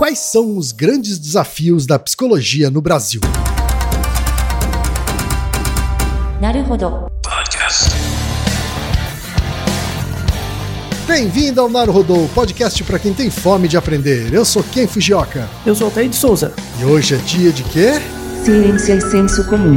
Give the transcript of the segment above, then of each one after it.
quais são os grandes desafios da psicologia no Brasil? Bem-vindo ao Naruhodô, podcast para quem tem fome de aprender. Eu sou Ken Fujioka. Eu sou Altair de Souza. E hoje é dia de quê? Ciência e senso comum.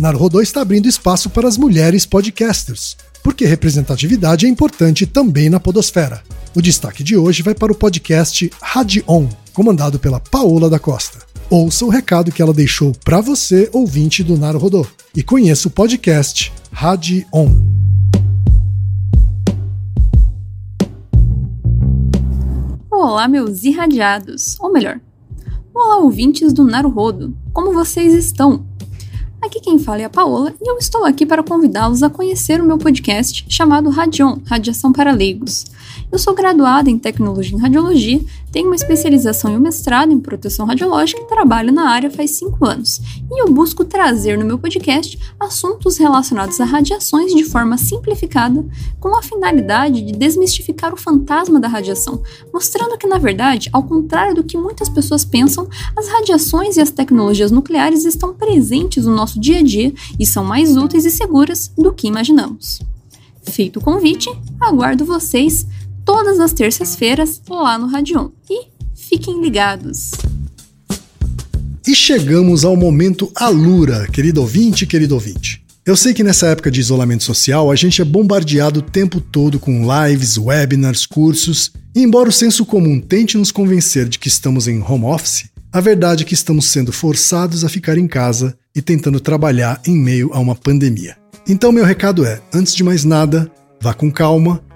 Narodô está abrindo espaço para as mulheres podcasters, porque representatividade é importante também na podosfera. O destaque de hoje vai para o podcast Radion, comandado pela Paola da Costa. Ouça o recado que ela deixou para você, ouvinte do Narodô, e conheça o podcast Radion. Olá, meus irradiados, ou melhor, olá, ouvintes do Naruhodo, como vocês estão? Aqui quem fala é a Paola e eu estou aqui para convidá-los a conhecer o meu podcast chamado Radion, Radiação para Leigos. Eu sou graduada em Tecnologia em Radiologia, tenho uma especialização e um mestrado em Proteção Radiológica e trabalho na área faz 5 anos. E eu busco trazer no meu podcast assuntos relacionados a radiações de forma simplificada, com a finalidade de desmistificar o fantasma da radiação, mostrando que, na verdade, ao contrário do que muitas pessoas pensam, as radiações e as tecnologias nucleares estão presentes no nosso dia a dia e são mais úteis e seguras do que imaginamos. Feito o convite, aguardo vocês todas as terças-feiras lá no Radion. E fiquem ligados! E chegamos ao momento Alura, querido ouvinte, querido ouvinte. Eu sei que nessa época de isolamento social a gente é bombardeado o tempo todo com lives, webinars, cursos, e embora o senso comum tente nos convencer de que estamos em home office, a verdade é que estamos sendo forçados a ficar em casa e tentando trabalhar em meio a uma pandemia. Então, meu recado é: antes de mais nada, vá com calma,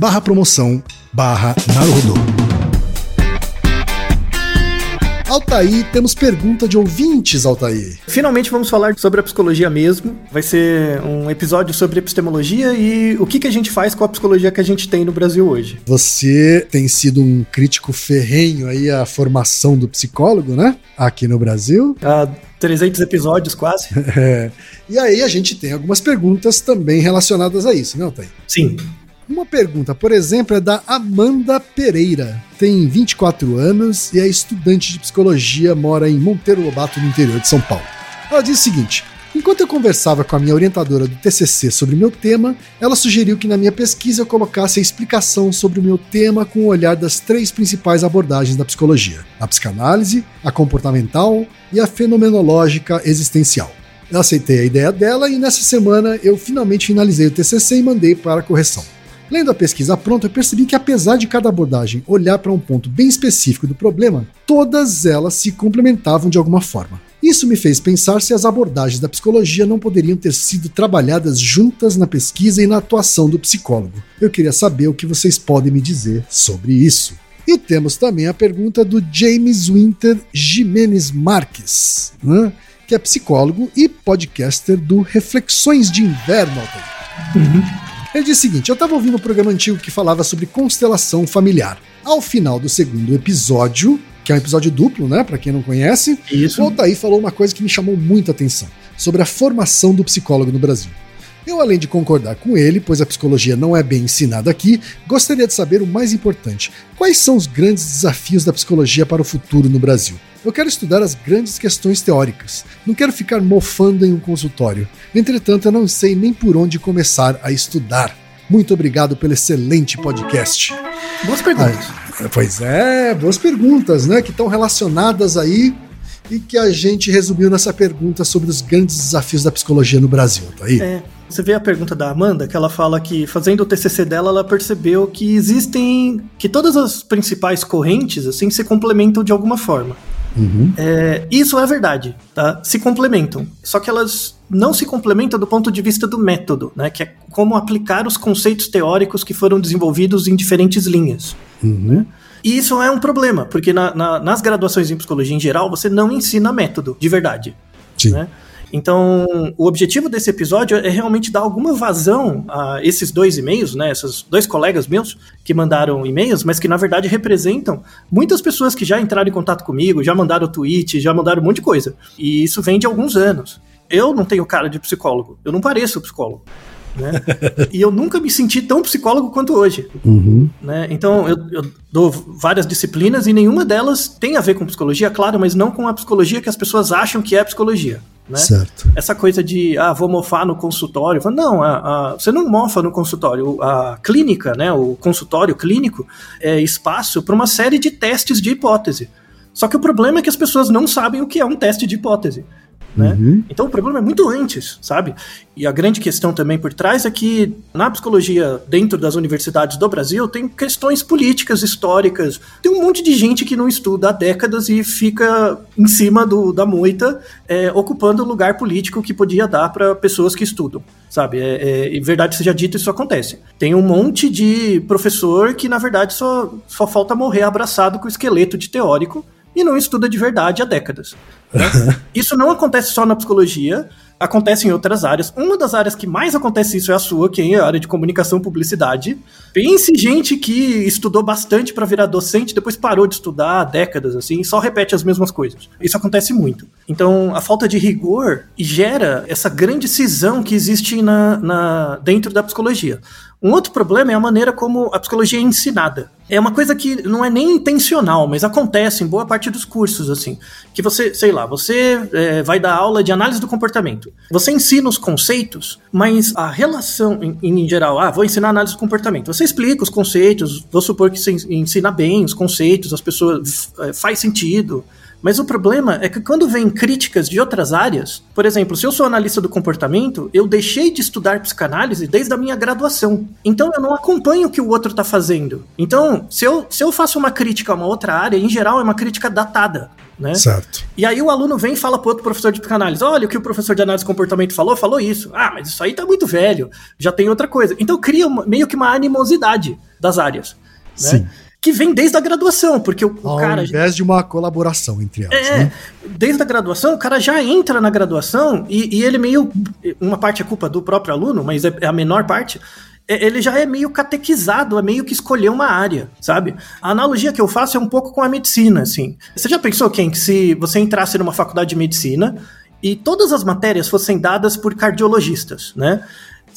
barra promoção barra Naruhodô. Altaí, temos pergunta de ouvintes, Altaí. Finalmente vamos falar sobre a psicologia mesmo. Vai ser um episódio sobre epistemologia e o que, que a gente faz com a psicologia que a gente tem no Brasil hoje. Você tem sido um crítico ferrenho aí à formação do psicólogo, né? Aqui no Brasil. Há 300 episódios quase. É. E aí a gente tem algumas perguntas também relacionadas a isso, né, Altaí? Sim. Uma pergunta, por exemplo, é da Amanda Pereira. Tem 24 anos e é estudante de psicologia, mora em Monteiro Lobato, no interior de São Paulo. Ela diz o seguinte: Enquanto eu conversava com a minha orientadora do TCC sobre meu tema, ela sugeriu que na minha pesquisa eu colocasse a explicação sobre o meu tema com o olhar das três principais abordagens da psicologia: a psicanálise, a comportamental e a fenomenológica existencial. Eu aceitei a ideia dela e nessa semana eu finalmente finalizei o TCC e mandei para a correção. Lendo a pesquisa pronta, eu percebi que apesar de cada abordagem olhar para um ponto bem específico do problema, todas elas se complementavam de alguma forma. Isso me fez pensar se as abordagens da psicologia não poderiam ter sido trabalhadas juntas na pesquisa e na atuação do psicólogo. Eu queria saber o que vocês podem me dizer sobre isso. E temos também a pergunta do James Winter Jimenez Marques, né, que é psicólogo e podcaster do Reflexões de Inverno. Uhum. Ele diz o seguinte: Eu estava ouvindo um programa antigo que falava sobre constelação familiar. Ao final do segundo episódio, que é um episódio duplo, né? Para quem não conhece, Isso. o Altair falou uma coisa que me chamou muita atenção: sobre a formação do psicólogo no Brasil. Eu, além de concordar com ele, pois a psicologia não é bem ensinada aqui, gostaria de saber o mais importante: quais são os grandes desafios da psicologia para o futuro no Brasil? Eu quero estudar as grandes questões teóricas. Não quero ficar mofando em um consultório. Entretanto, eu não sei nem por onde começar a estudar. Muito obrigado pelo excelente podcast. Boas perguntas. Ah, pois é, boas perguntas, né? Que estão relacionadas aí e que a gente resumiu nessa pergunta sobre os grandes desafios da psicologia no Brasil, tá aí? É. Você vê a pergunta da Amanda, que ela fala que fazendo o TCC dela, ela percebeu que existem, que todas as principais correntes assim se complementam de alguma forma. Uhum. É, isso é verdade, tá? Se complementam. Só que elas não se complementam do ponto de vista do método, né? Que é como aplicar os conceitos teóricos que foram desenvolvidos em diferentes linhas. Uhum. E isso é um problema, porque na, na, nas graduações em psicologia em geral, você não ensina método de verdade. Sim. Né? Então, o objetivo desse episódio é realmente dar alguma vazão a esses dois e-mails, né? Esses dois colegas meus que mandaram e-mails, mas que na verdade representam muitas pessoas que já entraram em contato comigo, já mandaram tweet, já mandaram um monte de coisa. E isso vem de alguns anos. Eu não tenho cara de psicólogo, eu não pareço psicólogo. Né? e eu nunca me senti tão psicólogo quanto hoje. Uhum. Né? Então, eu, eu, dou várias disciplinas e nenhuma delas tem a ver com psicologia, claro, mas não com a psicologia que as pessoas acham que é psicologia. Né? Certo. Essa coisa de, ah, vou mofar no consultório. Não, a, a, você não mofa no consultório. A clínica, né, o consultório clínico, é espaço para uma série de testes de hipótese. Só que o problema é que as pessoas não sabem o que é um teste de hipótese. Né? Uhum. Então o problema é muito antes, sabe? E a grande questão também por trás é que na psicologia, dentro das universidades do Brasil, tem questões políticas, históricas. Tem um monte de gente que não estuda há décadas e fica em cima do, da moita, é, ocupando o lugar político que podia dar para pessoas que estudam, sabe? É, é, verdade seja dita, isso acontece. Tem um monte de professor que, na verdade, só, só falta morrer abraçado com o esqueleto de teórico e não estuda de verdade há décadas. Né? isso não acontece só na psicologia, acontece em outras áreas. Uma das áreas que mais acontece isso é a sua, que é a área de comunicação e publicidade. Pense gente que estudou bastante para virar docente, depois parou de estudar há décadas, assim, e só repete as mesmas coisas. Isso acontece muito. Então, a falta de rigor gera essa grande cisão que existe na, na dentro da psicologia. Um outro problema é a maneira como a psicologia é ensinada. É uma coisa que não é nem intencional, mas acontece em boa parte dos cursos, assim. Que você, sei lá, você é, vai dar aula de análise do comportamento. Você ensina os conceitos, mas a relação, em, em geral, ah, vou ensinar análise do comportamento. Você explica os conceitos, vou supor que você ensina bem os conceitos, as pessoas é, faz sentido. Mas o problema é que quando vem críticas de outras áreas, por exemplo, se eu sou analista do comportamento, eu deixei de estudar psicanálise desde a minha graduação. Então eu não acompanho o que o outro está fazendo. Então, se eu, se eu faço uma crítica a uma outra área, em geral é uma crítica datada. Né? Certo. E aí o aluno vem e fala para outro professor de psicanálise: olha, o que o professor de análise de comportamento falou, falou isso. Ah, mas isso aí tá muito velho, já tem outra coisa. Então cria uma, meio que uma animosidade das áreas. Né? Sim que vem desde a graduação, porque o, Ao cara. Ao invés de uma colaboração entre elas. É, né? desde a graduação, o cara já entra na graduação e, e, ele meio. Uma parte é culpa do próprio aluno, mas é, é a menor parte. É, ele já é meio catequizado, é meio que escolher uma área, sabe? A analogia que eu faço é um pouco com a medicina, assim. Você já pensou, quem que se você entrasse numa faculdade de medicina e todas as matérias fossem dadas por cardiologistas, né?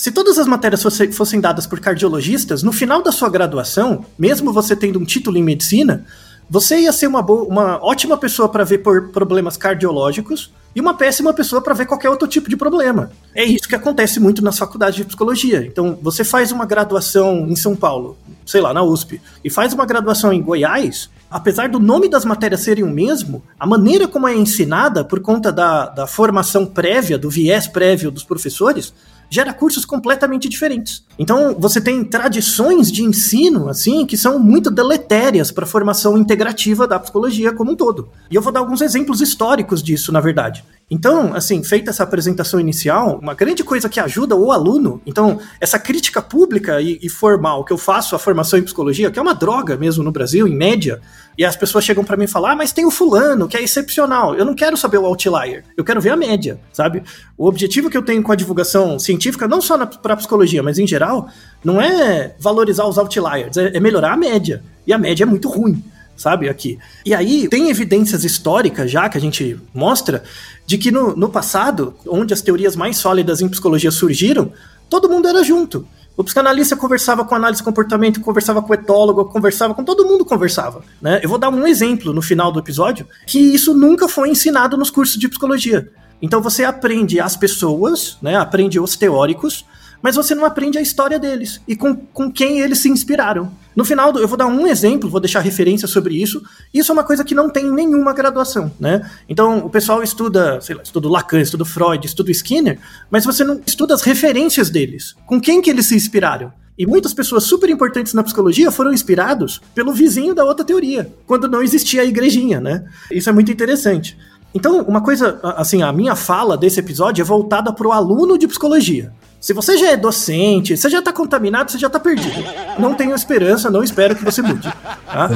Se todas as matérias fosse, fossem dadas por cardiologistas, no final da sua graduação, mesmo você tendo um título em medicina, você ia ser uma, boa, uma ótima pessoa para ver por problemas cardiológicos e uma péssima pessoa para ver qualquer outro tipo de problema. É isso que acontece muito nas faculdades de psicologia. Então, você faz uma graduação em São Paulo, sei lá, na USP, e faz uma graduação em Goiás, apesar do nome das matérias serem o mesmo, a maneira como é ensinada, por conta da, da formação prévia, do viés prévio dos professores, gera cursos completamente diferentes. Então, você tem tradições de ensino, assim, que são muito deletérias para a formação integrativa da psicologia como um todo. E eu vou dar alguns exemplos históricos disso, na verdade. Então, assim, feita essa apresentação inicial, uma grande coisa que ajuda o aluno, então, essa crítica pública e, e formal que eu faço à formação em psicologia, que é uma droga mesmo no Brasil, em média, e as pessoas chegam para mim falam: ah, mas tem o fulano, que é excepcional. Eu não quero saber o outlier, eu quero ver a média, sabe? O objetivo que eu tenho com a divulgação científica, não só para psicologia, mas em geral, não é valorizar os outliers, é, é melhorar a média. E a média é muito ruim sabe, aqui. E aí tem evidências históricas já que a gente mostra de que no, no passado, onde as teorias mais sólidas em psicologia surgiram, todo mundo era junto. O psicanalista conversava com análise de comportamento, conversava com o etólogo, conversava com todo mundo conversava. Né? Eu vou dar um exemplo no final do episódio que isso nunca foi ensinado nos cursos de psicologia. Então você aprende as pessoas, né? aprende os teóricos, mas você não aprende a história deles e com, com quem eles se inspiraram. No final, do, eu vou dar um exemplo, vou deixar referência sobre isso. Isso é uma coisa que não tem nenhuma graduação, né? Então, o pessoal estuda, sei lá, estuda Lacan, estuda Freud, estuda Skinner, mas você não estuda as referências deles. Com quem que eles se inspiraram? E muitas pessoas super importantes na psicologia foram inspirados pelo vizinho da outra teoria, quando não existia a igrejinha, né? Isso é muito interessante. Então, uma coisa, assim, a minha fala desse episódio é voltada para o aluno de psicologia. Se você já é docente, você já está contaminado, você já está perdido. Não tenho esperança, não espero que você mude. Tá?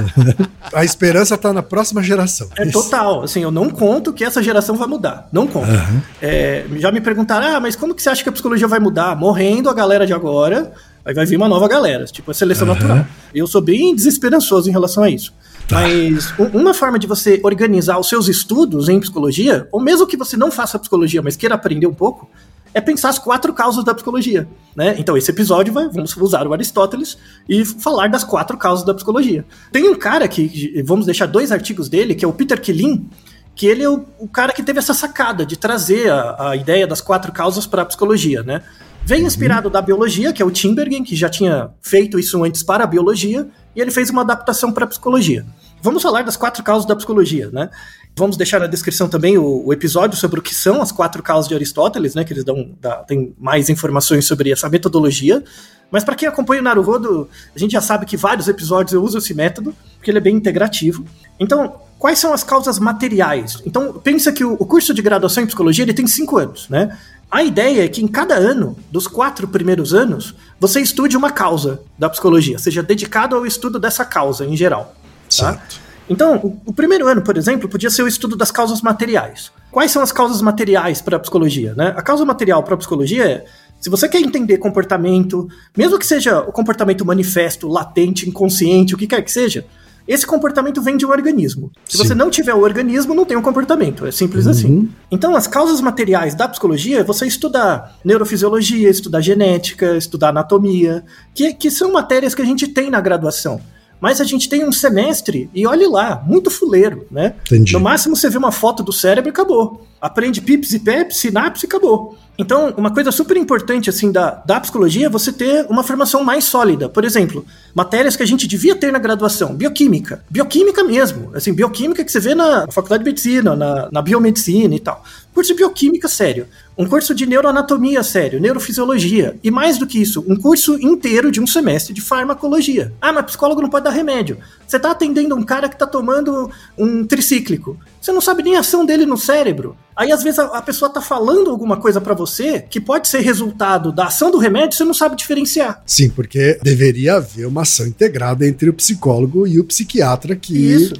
A esperança está na próxima geração. É Isso. total. Assim, eu não conto que essa geração vai mudar. Não conto. Uhum. É, já me perguntaram, ah, mas como que você acha que a psicologia vai mudar? Morrendo a galera de agora, aí vai vir uma nova galera. Tipo, a seleção uhum. natural. Eu sou bem desesperançoso em relação a isso. Tá. Mas uma forma de você organizar os seus estudos em psicologia, ou mesmo que você não faça psicologia, mas queira aprender um pouco, é pensar as quatro causas da psicologia. Né? Então, esse episódio vai, vamos usar o Aristóteles e falar das quatro causas da psicologia. Tem um cara que, vamos deixar dois artigos dele, que é o Peter Kilin, que ele é o, o cara que teve essa sacada de trazer a, a ideia das quatro causas para a psicologia, né? Vem inspirado da biologia, que é o Timbergen, que já tinha feito isso antes para a biologia, e ele fez uma adaptação para a psicologia. Vamos falar das quatro causas da psicologia, né? Vamos deixar na descrição também o, o, episódio sobre o que são as quatro causas de Aristóteles, né? Que eles dão dá, tem mais informações sobre essa metodologia. Mas para quem acompanha o Naruhodo, a gente já sabe que vários episódios eu uso esse método, porque ele é bem integrativo. Então, quais são as causas materiais? Então, pensa que o, o curso de graduação em psicologia ele tem cinco anos, né? A ideia é que em cada ano, dos quatro primeiros anos, você estude uma causa da psicologia, seja dedicado ao estudo dessa causa em geral. Tá? Certo. Então, o, o, primeiro ano, por exemplo, podia ser o estudo das causas materiais. Quais são as causas materiais para a psicologia? Né? A causa material para a psicologia é se você quer entender comportamento, mesmo que seja o comportamento manifesto, latente, inconsciente, o que quer que seja, esse comportamento vem de um organismo. Se Sim. você não tiver o organismo, não tem um comportamento. É simples uhum. assim. Então, as causas materiais da psicologia é você estudar neurofisiologia, estudar genética, estudar anatomia, que, que são matérias que a gente tem na graduação. Mas a gente tem um semestre e olhe lá, muito fuleiro, né? Entendi. No máximo você vê uma foto do cérebro e acabou. Aprende pips e peps, sinapse e acabou. Então, uma coisa super importante assim da, da psicologia é você ter uma formação mais sólida. Por exemplo, matérias que a gente devia ter na graduação, bioquímica. Bioquímica mesmo. Assim, bioquímica que você vê na faculdade de medicina, na, na biomedicina e tal. Curso de bioquímica sério. Um curso de neuroanatomia sério, neurofisiologia. E mais do que isso, um curso inteiro de um semestre de farmacologia. Ah, mas psicólogo não pode dar remédio. Você está atendendo um cara que está tomando um tricíclico. Você não sabe nem a ação dele no cérebro. Aí às vezes a, a pessoa tá falando alguma coisa para você que pode ser resultado da ação do remédio, você não sabe diferenciar. Sim, porque deveria haver uma ação integrada entre o psicólogo e o psiquiatra que Isso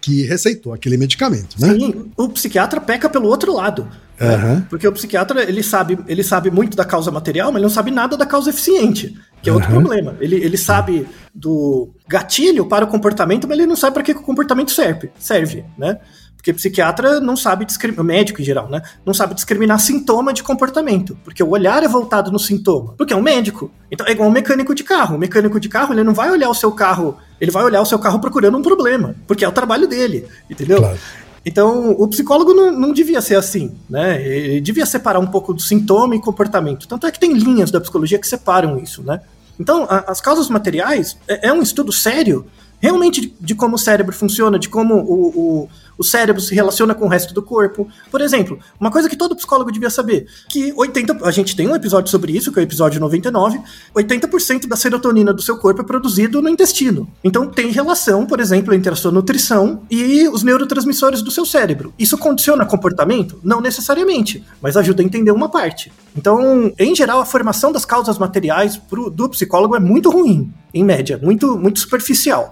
que receitou aquele medicamento, né? Sim, o psiquiatra peca pelo outro lado. Uhum. Né? Porque o psiquiatra, ele sabe, ele sabe muito da causa material, mas ele não sabe nada da causa eficiente, que é outro uhum. problema. Ele, ele sabe do gatilho para o comportamento, mas ele não sabe para que o comportamento serve, serve, né? Porque psiquiatra não sabe discriminar, médico em geral, né? Não sabe discriminar sintoma de comportamento, porque o olhar é voltado no sintoma, porque é um médico. Então é igual um mecânico de carro. O mecânico de carro, ele não vai olhar o seu carro, ele vai olhar o seu carro procurando um problema, porque é o trabalho dele, entendeu? Claro. Então, o psicólogo não, não, devia ser assim, né? Ele devia separar um pouco do sintoma e comportamento. Tanto é que tem linhas da psicologia que separam isso, né? Então, a, as causas materiais é, é, um estudo sério, realmente de, de, como o cérebro funciona, de como o, o o cérebro se relaciona com o resto do corpo. Por exemplo, uma coisa que todo psicólogo devia saber, que 80, a gente tem um episódio sobre isso, que é o episódio 99, 80% da serotonina do seu corpo é produzido no intestino. Então tem relação, por exemplo, entre a sua nutrição e os neurotransmissores do seu cérebro. Isso condiciona comportamento? Não necessariamente, mas ajuda a entender uma parte. Então, em geral, a formação das causas materiais pro, do psicólogo é muito ruim, em média, muito, muito superficial.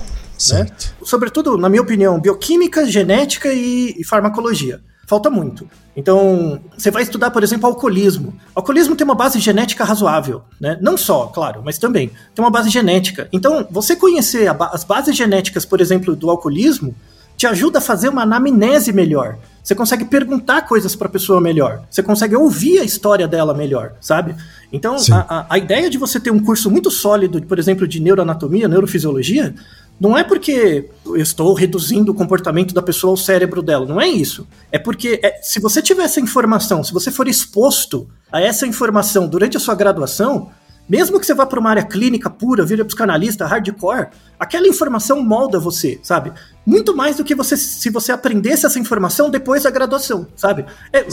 Né? Sobretudo, na minha opinião, bioquímica, genética e, e farmacologia. Falta muito. Então, você vai estudar, por exemplo, alcoolismo. Alcoolismo tem uma base genética razoável, né? Não só, claro, mas também tem uma base genética. Então, você conhecer ba as bases genéticas, por exemplo, do alcoolismo, te ajuda a fazer uma anamnese melhor. Você consegue perguntar coisas para a pessoa melhor. Você consegue ouvir a história dela melhor, sabe? Então, a, a, a, ideia de você ter um curso muito sólido, por exemplo, de neuroanatomia, neurofisiologia, não é porque eu estou reduzindo o comportamento da pessoa ao cérebro dela, não é isso. É porque é, se você tiver essa informação, se você for exposto a essa informação durante a sua graduação, mesmo que você vá para uma área clínica pura, vira psicanalista, hardcore, aquela informação molda você, sabe? Muito mais do que você se você aprendesse essa informação depois da graduação, sabe? É, é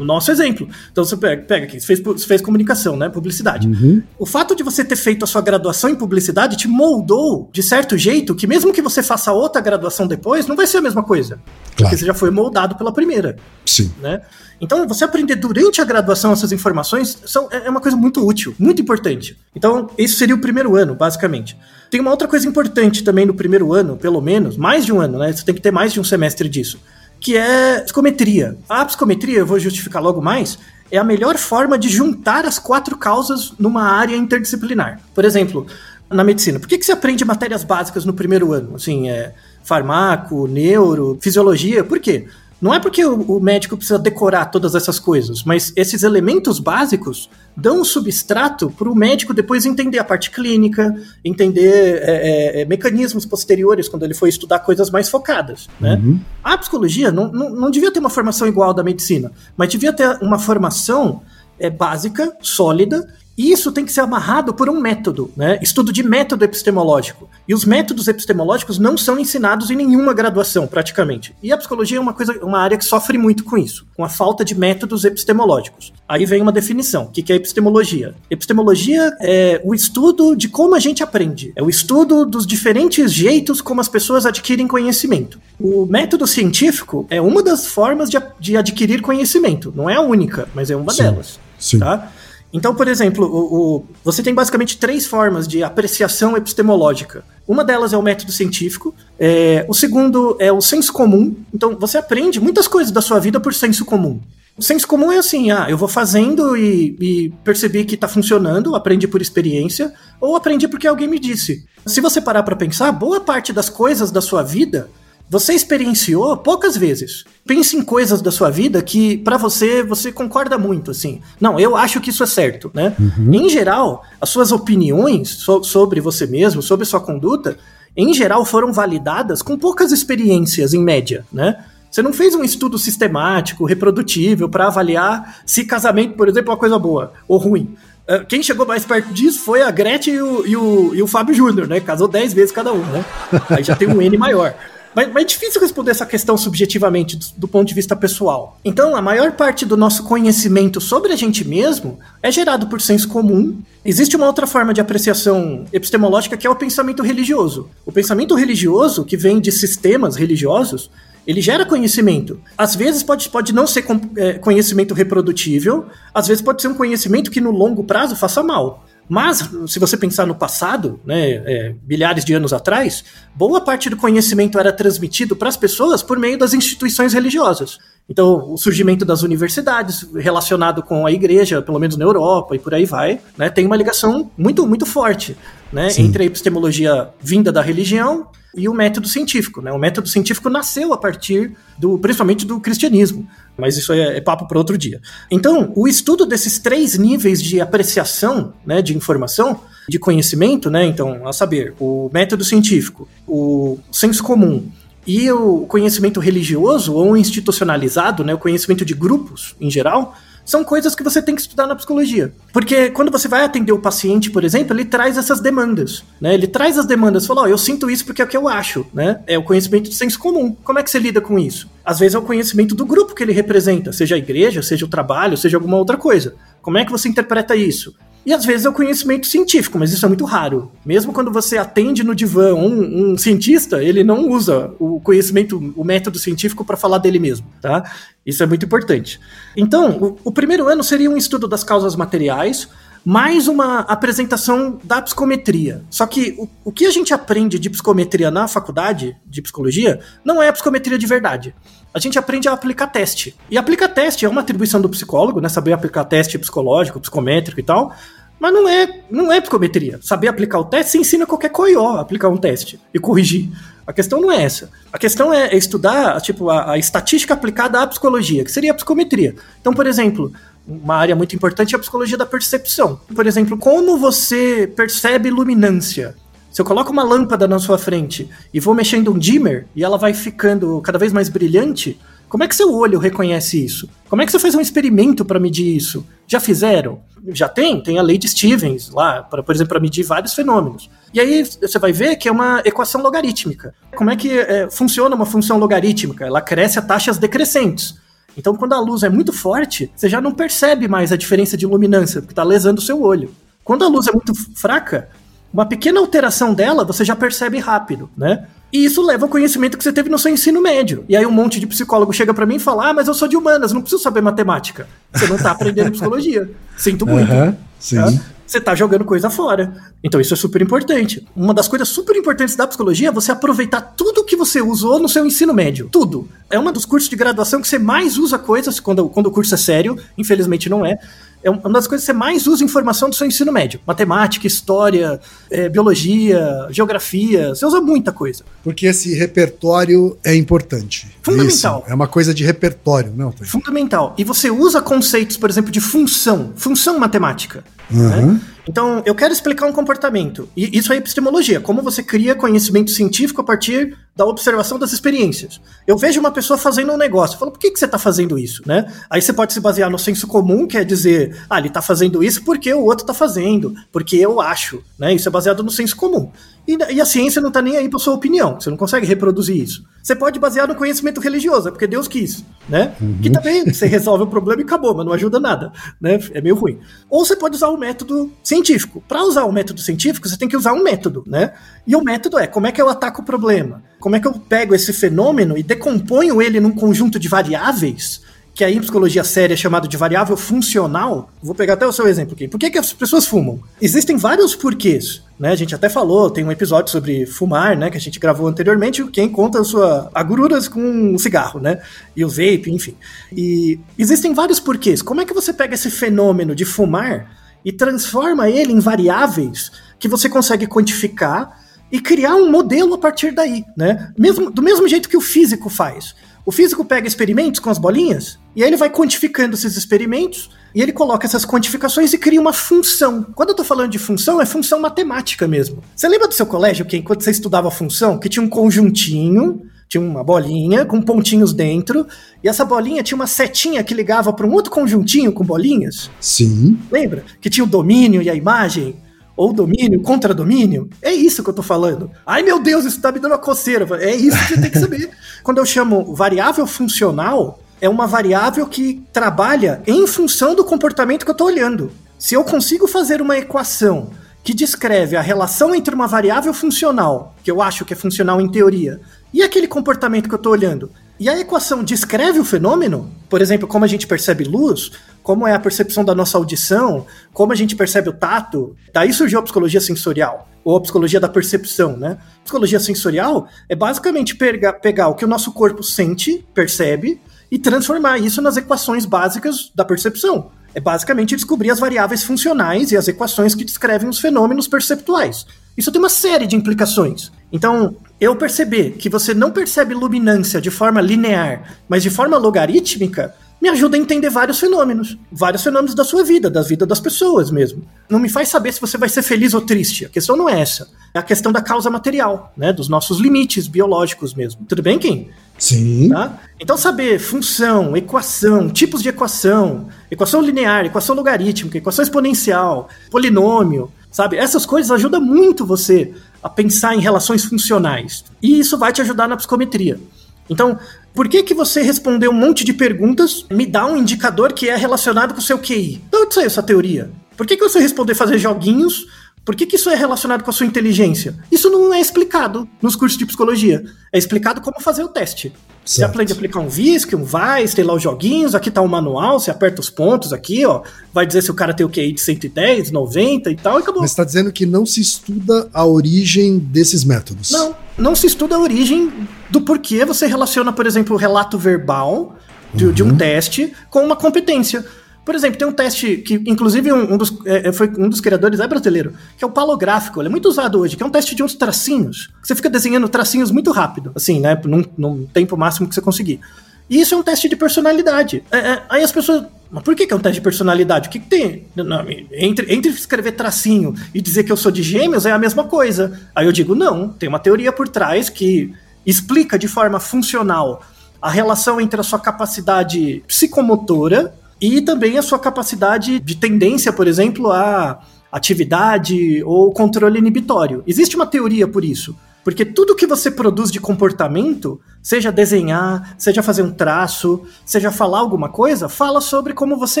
o nosso exemplo. Então você pega, pega aqui, você fez, você fez comunicação, né? Publicidade. Uhum. O fato de você ter feito a sua graduação em publicidade te moldou de certo jeito que mesmo que você faça outra graduação depois, não vai ser a mesma coisa. Claro. Porque você já foi moldado pela primeira. Sim. Né? Então, você aprender durante a graduação essas informações são, é, é uma coisa muito útil, muito importante. Então, esse seria o primeiro ano, basicamente. Tem uma outra coisa importante também no primeiro ano, pelo menos, mais de um ano, né? Você tem que ter mais de um semestre disso, que é psicometria. A psicometria, eu vou justificar logo mais, é a melhor forma de juntar as quatro causas numa área interdisciplinar. Por exemplo, na medicina, por que, que você aprende matérias básicas no primeiro ano? Assim, é farmaco, neuro, fisiologia, por quê? Não é porque o, médico precisa decorar todas essas coisas, mas esses elementos básicos dão um substrato para o médico depois entender a parte clínica, entender é, é, é, mecanismos posteriores quando ele for estudar coisas mais focadas. Né? Uhum. A psicologia não, não, não, devia ter uma formação igual à da medicina, mas devia ter uma formação é, básica, sólida, e isso tem que ser amarrado por um método, né? Estudo de método epistemológico. E os métodos epistemológicos não são ensinados em nenhuma graduação, praticamente. E a psicologia é uma coisa, uma área que sofre muito com isso, com a falta de métodos epistemológicos. Aí vem uma definição. O que é epistemologia? Epistemologia é o estudo de como a gente aprende. É o estudo dos diferentes jeitos como as pessoas adquirem conhecimento. O método científico é uma das formas de, de adquirir conhecimento. Não é a única, mas é uma Sim. delas. Sim. Tá? Então, por exemplo, o, o, você tem basicamente três formas de apreciação epistemológica. Uma delas é o método científico, é, o segundo é o senso comum. Então, você aprende muitas coisas da sua vida por senso comum. O senso comum é assim, ah, eu vou fazendo e, e percebi que está funcionando, aprendi por experiência, ou aprendi porque alguém me disse. Se você parar para pensar, boa parte das coisas da sua vida você experienciou poucas vezes. Pense em coisas da sua vida que, para você, você concorda muito, assim. Não, eu acho que isso é certo, né? Uhum. Em geral, as suas opiniões so sobre você mesmo, sobre sua conduta, em geral foram validadas com poucas experiências, em média, né? Você não fez um estudo sistemático, reprodutível, para avaliar se casamento, por exemplo, é uma coisa boa ou ruim. Ah, quem chegou mais perto disso foi a Gretchen e o, e o, e o Fábio Júnior, né? Casou 10 vezes cada um, né? Aí já tem um N maior. Mas, mas é difícil responder essa questão subjetivamente, do, do, ponto de vista pessoal. Então, a maior parte do nosso conhecimento sobre a gente mesmo é gerado por senso comum. Existe uma outra forma de apreciação epistemológica que é o pensamento religioso. O pensamento religioso, que vem de sistemas religiosos, ele gera conhecimento. Às vezes pode, pode não ser é, conhecimento reprodutível, às vezes pode ser um conhecimento que no longo prazo faça mal. Mas, se você pensar no passado, né, é, milhares de anos atrás, boa parte do conhecimento era transmitido para as pessoas por meio das instituições religiosas. Então, o surgimento das universidades relacionado com a igreja, pelo menos na Europa e por aí vai, né, tem uma ligação muito, muito forte né, entre a epistemologia vinda da religião e o método científico. Né? O método científico nasceu a partir do, principalmente do cristianismo, mas isso é, é papo para outro dia. Então, o estudo desses três níveis de apreciação né, de informação, de conhecimento, né, então, a saber, o método científico, o senso comum e o conhecimento religioso ou institucionalizado, né, o conhecimento de grupos em geral, são coisas que você tem que estudar na psicologia. Porque quando você vai atender o paciente, por exemplo, ele traz essas demandas, né? Ele traz as demandas, fala, ó, oh, eu sinto isso porque é o que eu acho, né? É o conhecimento de senso comum. Como é que você lida com isso? Às vezes é o conhecimento do grupo que ele representa, seja a igreja, seja o trabalho, seja alguma outra coisa. Como é que você interpreta isso? E às vezes é o conhecimento científico, mas isso é muito raro. Mesmo quando você atende no divã um, um cientista, ele não usa o conhecimento, o método científico para falar dele mesmo, tá? Isso é muito importante. Então, o, o primeiro ano seria um estudo das causas materiais, mais uma apresentação da psicometria. Só que o, o, que a gente aprende de psicometria na faculdade de psicologia não é a psicometria de verdade. A gente aprende a aplicar teste. E aplicar teste é uma atribuição do psicólogo, né? Saber aplicar teste psicológico, psicométrico e tal. Mas não é, não é psicometria. Saber aplicar o teste, você ensina qualquer coió a aplicar um teste e corrigir. A questão não é essa. A questão é, estudar tipo, a, a, estatística aplicada à psicologia, que seria a psicometria. Então, por exemplo, uma área muito importante é a psicologia da percepção. Por exemplo, como você percebe luminância? Se eu coloco uma lâmpada na sua frente e vou mexendo um dimmer e ela vai ficando cada vez mais brilhante, como é que seu olho reconhece isso? Como é que você faz um experimento para medir isso? Já fizeram? Já tem? Tem a lei de Stevens lá, pra, por exemplo, para medir vários fenômenos. E aí você vai ver que é uma equação logarítmica. Como é que é, funciona uma função logarítmica? Ela cresce a taxas decrescentes. Então, quando a luz é muito forte, você já não percebe mais a diferença de luminância, porque está lesando o seu olho. Quando a luz é muito fraca, uma pequena alteração dela você já percebe rápido, né? E isso leva ao conhecimento que você teve no seu ensino médio. E aí um monte de psicólogo chega para mim e fala: Ah, mas eu sou de humanas, não preciso saber matemática. Você não tá aprendendo psicologia. Sinto muito. Uhum. Tá? Você tá jogando coisa fora. Então isso é super importante. Uma das coisas super importantes da psicologia é você aproveitar tudo que você usou no seu ensino médio. Tudo. É um dos cursos de graduação que você mais usa coisas quando, quando o curso é sério. Infelizmente não é é uma das coisas que você mais usa informação do seu ensino médio. Matemática, história, é, biologia, geografia. Você usa muita coisa. Porque esse repertório é importante. Fundamental. Isso, é uma coisa de repertório, não? Fundamental. E você usa conceitos, por exemplo, de função. Função matemática. Uhum. Né? Então, eu quero explicar um comportamento. E isso é epistemologia, como você cria conhecimento científico a partir da observação das experiências. Eu vejo uma pessoa fazendo um negócio, eu falo, por que, que você está fazendo isso? Né? Aí você pode se basear no senso comum, que é dizer, ah, ele está fazendo isso porque o outro está fazendo, porque eu acho. Né? Isso é baseado no senso comum. E, e a ciência não está nem aí para sua opinião, você não consegue reproduzir isso. Você pode basear no conhecimento religioso, é porque Deus quis, né? Uhum. Que também você resolve o problema e acabou, mas não ajuda nada, né? É meio ruim. Ou você pode usar o método científico. Para usar o método científico, você tem que usar um método, né? E o método é como é que eu ataco o problema? Como é que eu pego esse fenômeno e decomponho ele num conjunto de variáveis que aí em psicologia séria é chamado de variável funcional. Vou pegar até o seu exemplo aqui. Por que, que as pessoas fumam? Existem vários porquês. Né, a gente até falou, tem um episódio sobre fumar, né, que a gente gravou anteriormente, quem conta a sua agruras com um cigarro, né, e o vape, enfim. E existem vários porquês. Como é que você pega esse fenômeno de fumar e transforma ele em variáveis que você consegue quantificar e criar um modelo a partir daí, né? Mesmo, do mesmo jeito que o físico faz. O físico pega experimentos com as bolinhas e aí ele vai quantificando esses experimentos e ele coloca essas quantificações e cria uma função. Quando eu tô falando de função, é função matemática mesmo. Você lembra do seu colégio que enquanto você estudava função, que tinha um conjuntinho, tinha uma bolinha com pontinhos dentro, e essa bolinha tinha uma setinha que ligava para um outro conjuntinho com bolinhas? Sim. Lembra? Que tinha o domínio e a imagem? Ou domínio, contra domínio. É isso que eu tô falando. Ai meu Deus, isso tá me dando uma coceira. É isso que você tem que saber. Quando eu chamo variável funcional, é uma variável que trabalha em função do comportamento que eu tô olhando. Se eu consigo fazer uma equação que descreve a relação entre uma variável funcional, que eu acho que é funcional em teoria, e aquele comportamento que eu estou olhando, e a equação descreve o fenômeno, por exemplo, como a gente percebe luz, como é a percepção da nossa audição, como a gente percebe o tato, daí surgiu a psicologia sensorial, ou a psicologia da percepção, né? Psicologia sensorial é basicamente pegar, pegar o que o nosso corpo sente, percebe, e transformar isso nas equações básicas da percepção. É basicamente descobrir as variáveis funcionais e as equações que descrevem os fenômenos perceptuais. Isso tem uma série de implicações. Então, eu perceber que você não percebe luminância de forma linear, mas de forma logarítmica, me ajuda a entender vários fenômenos. Vários fenômenos da sua vida, da vida das pessoas mesmo. Não me faz saber se você vai ser feliz ou triste. A questão não é essa. É a questão da causa material, né? Dos nossos limites biológicos mesmo. Tudo bem, Kim? Sim. Tá? Então, saber função, equação, tipos de equação, equação linear, equação logarítmica, equação exponencial, polinômio, sabe? Essas coisas ajudam muito você a pensar em relações funcionais. E isso vai te ajudar na psicometria. Então, por que que você respondeu um monte de perguntas me dá um indicador que é relacionado com o seu QI? De onde saiu essa teoria? Por que, que você responder fazer joguinhos? Por que, que isso é relacionado com a sua inteligência? Isso não é explicado nos cursos de psicologia. É explicado como fazer o teste. Você aprende a aplicar um VISC, um VAIS, tem lá os joguinhos, aqui tá o manual, você aperta os pontos aqui, ó, vai dizer se o cara tem o QI de 110, 90 e tal, e acabou. Mas está dizendo que não se estuda a origem desses métodos. Não, não se estuda a origem do porquê você relaciona, por exemplo, o relato verbal de, uhum. de um teste com uma competência. Por exemplo, tem um teste que, inclusive, um, um dos, é, é, foi um dos criadores é brasileiro, que é o palográfico. Ele é muito usado hoje, que é um teste de uns tracinhos. Você fica desenhando tracinhos muito rápido, assim, né? Num, num tempo máximo que você conseguir. E isso é um teste de personalidade. É, é, aí as pessoas. Mas por que, que é um teste de personalidade? O que, que tem? Não, entre, entre escrever tracinho e dizer que eu sou de gêmeos é a mesma coisa. Aí eu digo, não, tem uma teoria por trás que explica de forma funcional a relação entre a sua capacidade psicomotora e também a sua capacidade de tendência, por exemplo, a atividade ou controle inibitório. Existe uma teoria por isso. Porque tudo que você produz de comportamento, seja desenhar, seja fazer um traço, seja falar alguma coisa, fala sobre como você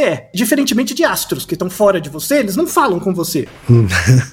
é. Diferentemente de astros que estão fora de você, eles não falam com você.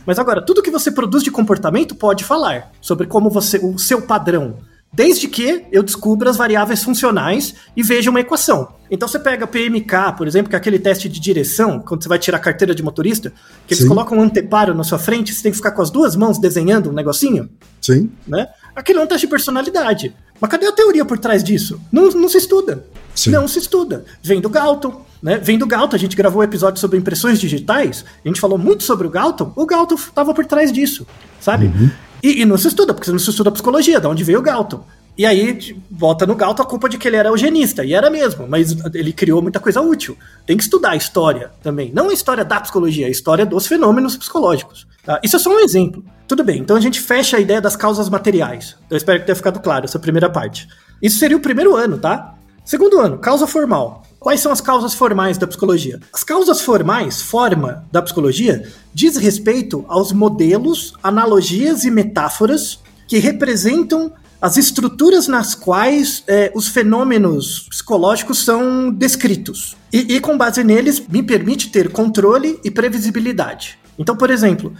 Mas agora, tudo que você produz de comportamento pode falar sobre como você, o seu padrão. Desde que eu descubra as variáveis funcionais e veja uma equação. Então você pega PMK, por exemplo, que é aquele teste de direção, quando você vai tirar a carteira de motorista, que eles Sim. colocam um anteparo na sua frente, você tem que ficar com as duas mãos desenhando um negocinho. Sim. Né? Aquilo é um teste de personalidade. Mas cadê a teoria por trás disso? Não, não se estuda. Sim. Não se estuda. Vem do Galton, né? Vem do Galton. A gente gravou um episódio sobre impressões digitais. A gente falou muito sobre o Galton. O Galton estava por trás disso, sabe? Uhum. E, e, não se estuda, porque não se estuda psicologia, de onde veio o Galton. E aí volta no Galton a culpa de que ele era eugenista, e era mesmo, mas ele criou muita coisa útil. Tem que estudar a história também. Não a história da psicologia, a história dos fenômenos psicológicos. Tá? Isso é só um exemplo. Tudo bem, então a gente fecha a ideia das causas materiais. Eu espero que tenha ficado claro essa primeira parte. Isso seria o primeiro ano, tá? Segundo ano, causa formal. Quais são as causas formais da psicologia? As causas formais, forma da psicologia, diz respeito aos modelos, analogias e metáforas que representam as estruturas nas quais é, os fenômenos psicológicos são descritos. E, e, com base neles, me permite ter controle e previsibilidade. Então, por exemplo,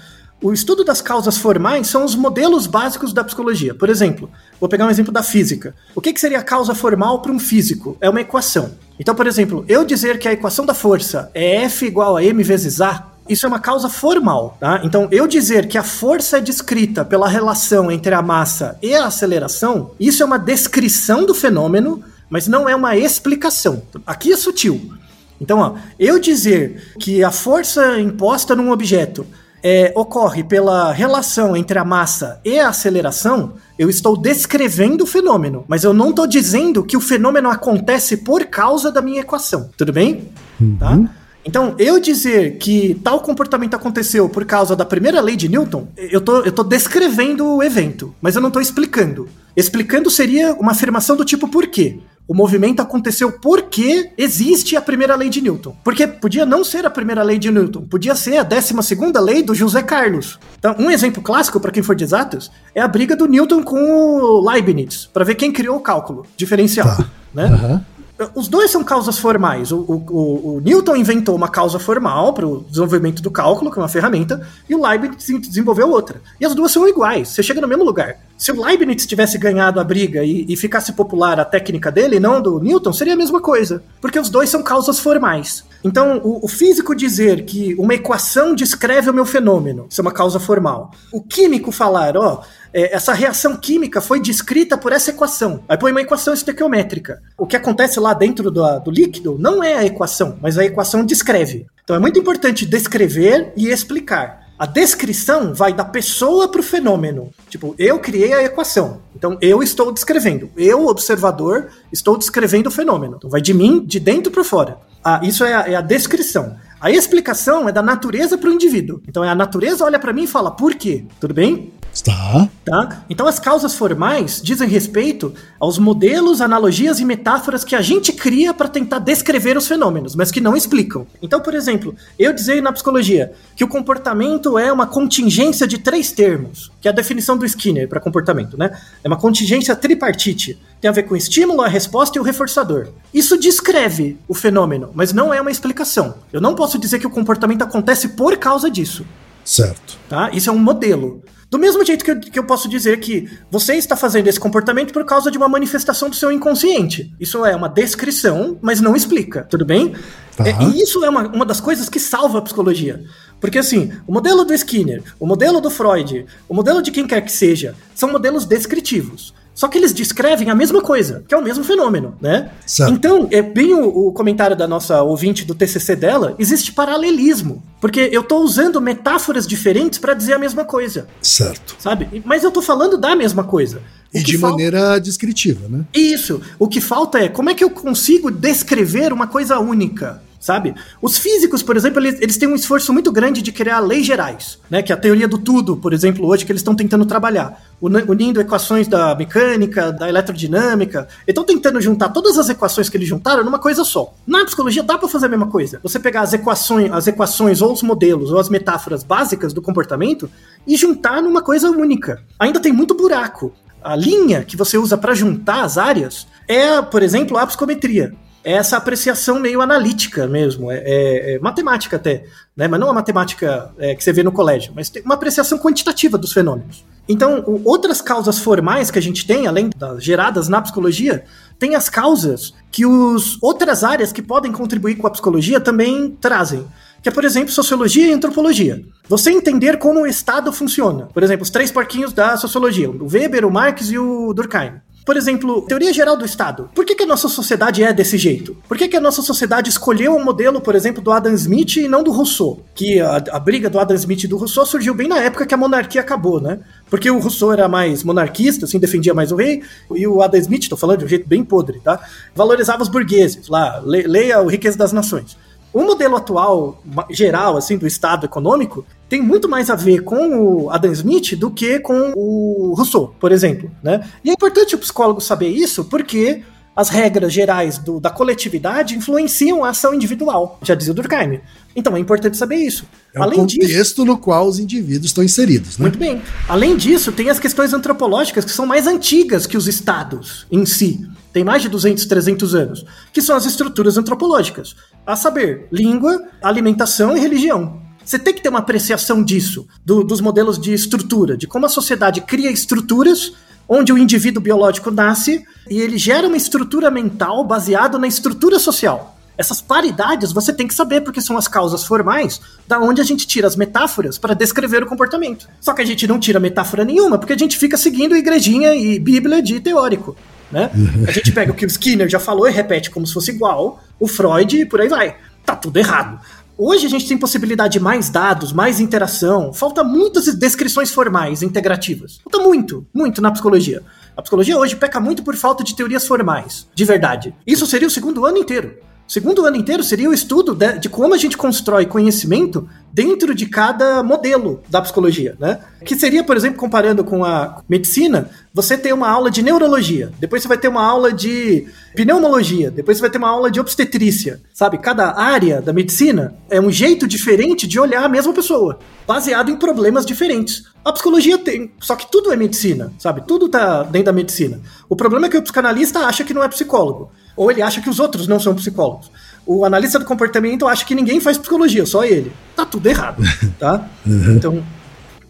o estudo das causas formais são os modelos básicos da psicologia. Por exemplo, vou pegar um exemplo da física. O que, que seria a causa formal para um físico? É uma equação. Então, por exemplo, eu dizer que a equação da força é F igual a m vezes A, isso é uma causa formal, tá? Então, eu dizer que a força é descrita pela relação entre a massa e a aceleração, isso é uma descrição do fenômeno, mas não é uma explicação. Aqui é sutil. Então, ó, eu dizer que a força imposta num objeto é, ocorre pela relação entre a massa e a aceleração, eu estou descrevendo o fenômeno, mas eu não estou dizendo que o fenômeno acontece por causa da minha equação. Tudo bem? Uhum. Tá? Então, eu dizer que tal comportamento aconteceu por causa da primeira lei de Newton, eu tô, eu tô descrevendo o evento, mas eu não estou explicando. Explicando seria uma afirmação do tipo por quê. O movimento aconteceu porque existe a primeira lei de Newton. Porque podia não ser a primeira lei de Newton, podia ser a décima segunda lei do José Carlos. Então, um exemplo clássico para quem for de exatas é a briga do Newton com o Leibniz, para ver quem criou o cálculo diferencial, tá. né? Uhum. Os dois são causas formais. O, o, o Newton inventou uma causa formal para o desenvolvimento do cálculo, que é uma ferramenta, e o Leibniz desenvolveu outra. E as duas são iguais, você chega no mesmo lugar. Se o Leibniz tivesse ganhado a briga e, e ficasse popular a técnica dele, não do Newton, seria a mesma coisa. Porque os dois são causas formais. Então, o, o, físico dizer que uma equação descreve o meu fenômeno, isso é uma causa formal. O químico falar, ó, é, essa reação química foi descrita por essa equação. Aí põe uma equação estequiométrica. O que acontece lá dentro do, do líquido não é a equação, mas a equação descreve. Então é muito importante descrever e explicar. A descrição vai da pessoa para o fenômeno. Tipo, eu criei a equação. Então eu estou descrevendo. Eu, observador, estou descrevendo o fenômeno. Então vai de mim, de dentro para fora. Ah, isso é a, é a descrição. A explicação é da natureza para o indivíduo. Então é a natureza olha para mim e fala por quê? Tudo bem? Tá. tá. Então as causas formais dizem respeito aos modelos, analogias e metáforas que a gente cria para tentar descrever os fenômenos, mas que não explicam. Então, por exemplo, eu dizer na psicologia que o comportamento é uma contingência de três termos, que é a definição do Skinner para comportamento, né? É uma contingência tripartite. Tem a ver com o estímulo, a resposta e o reforçador. Isso descreve o fenômeno, mas não é uma explicação. Eu não posso dizer que o comportamento acontece por causa disso. Certo. Tá? Isso é um modelo. Do mesmo jeito que eu, que eu posso dizer que você está fazendo esse comportamento por causa de uma manifestação do seu inconsciente. Isso é uma descrição, mas não explica, tudo bem? Tá. É, e isso é uma, uma das coisas que salva a psicologia. Porque assim, o modelo do Skinner, o modelo do Freud, o modelo de quem quer que seja, são modelos descritivos. Só que eles descrevem a mesma coisa, que é o mesmo fenômeno, né? Certo. Então, é bem o, o, comentário da nossa ouvinte do TCC dela, existe paralelismo, porque eu tô usando metáforas diferentes para dizer a mesma coisa. Certo. Sabe? Mas eu tô falando da mesma coisa. O e de falta... maneira descritiva, né? Isso. O que falta é como é que eu consigo descrever uma coisa única? sabe? Os físicos, por exemplo, eles, eles têm um esforço muito grande de criar leis gerais, né? Que é a teoria do tudo, por exemplo, hoje que eles estão tentando trabalhar, unindo equações da mecânica, da eletrodinâmica, estão tentando juntar todas as equações que eles juntaram numa coisa só. Na psicologia dá para fazer a mesma coisa. Você pegar as equações, as equações ou os modelos ou as metáforas básicas do comportamento e juntar numa coisa única. Ainda tem muito buraco. A linha que você usa para juntar as áreas é, por exemplo, a psicometria é essa apreciação meio analítica mesmo, é, é, é matemática até, né? mas não a matemática é, que você vê no colégio, mas tem uma apreciação quantitativa dos fenômenos. Então, outras causas formais que a gente tem, além das geradas na psicologia, tem as causas que os outras áreas que podem contribuir com a psicologia também trazem. Que é, por exemplo, sociologia e antropologia. Você entender como o Estado funciona. Por exemplo, os três porquinhos da sociologia: o Weber, o Marx e o Durkheim. Por exemplo, teoria geral do Estado. Por que, que a nossa sociedade é desse jeito? Por que, que a nossa sociedade escolheu o um modelo, por exemplo, do Adam Smith e não do Rousseau? Que a, a, briga do Adam Smith e do Rousseau surgiu bem na época que a monarquia acabou, né? Porque o Rousseau era mais monarquista, assim, defendia mais o rei, e o Adam Smith, tô falando de um jeito bem podre, tá? Valorizava os burgueses, lá, leia o Riqueza das Nações. O modelo atual, geral, assim, do Estado econômico, tem muito mais a ver com o Adam Smith do que com o Rousseau, por exemplo, né? E é importante o psicólogo saber isso porque as regras gerais do, da coletividade influenciam a ação individual, já dizia o Durkheim. Então é importante saber isso. É Além o contexto disso, no qual os indivíduos estão inseridos. Né? Muito bem. Além disso, tem as questões antropológicas que são mais antigas que os estados em si tem mais de 200, 300 anos, que são as estruturas antropológicas, a saber, língua, alimentação e religião. Você tem que ter uma apreciação disso, do, dos modelos de estrutura, de como a sociedade cria estruturas onde o indivíduo biológico nasce e ele gera uma estrutura mental baseada na estrutura social. Essas paridades você tem que saber porque são as causas formais da onde a gente tira as metáforas para descrever o comportamento. Só que a gente não tira metáfora nenhuma porque a gente fica seguindo igrejinha e bíblia de teórico. Né? A gente pega o que o Skinner já falou e repete como se fosse igual, o Freud e por aí vai. Tá tudo errado. Hoje a gente tem possibilidade de mais dados, mais interação. Falta muitas descrições formais, integrativas. Falta muito, muito na psicologia. A psicologia hoje peca muito por falta de teorias formais, de verdade. Isso seria o segundo ano inteiro. O segundo ano inteiro seria o estudo de, de, como a gente constrói conhecimento dentro de cada modelo da psicologia, né? Que seria, por exemplo, comparando com a medicina, você tem uma aula de neurologia, depois você vai ter uma aula de pneumologia, depois você vai ter uma aula de obstetrícia, sabe? Cada área da medicina é um jeito diferente de olhar a mesma pessoa, baseado em problemas diferentes. A psicologia tem, só que tudo é medicina, sabe? Tudo tá dentro da medicina. O problema é que o psicanalista acha que não é psicólogo ou ele acha que os outros não são psicólogos. O analista do comportamento acha que ninguém faz psicologia, só ele. Tá tudo errado, tá? Uhum. Então,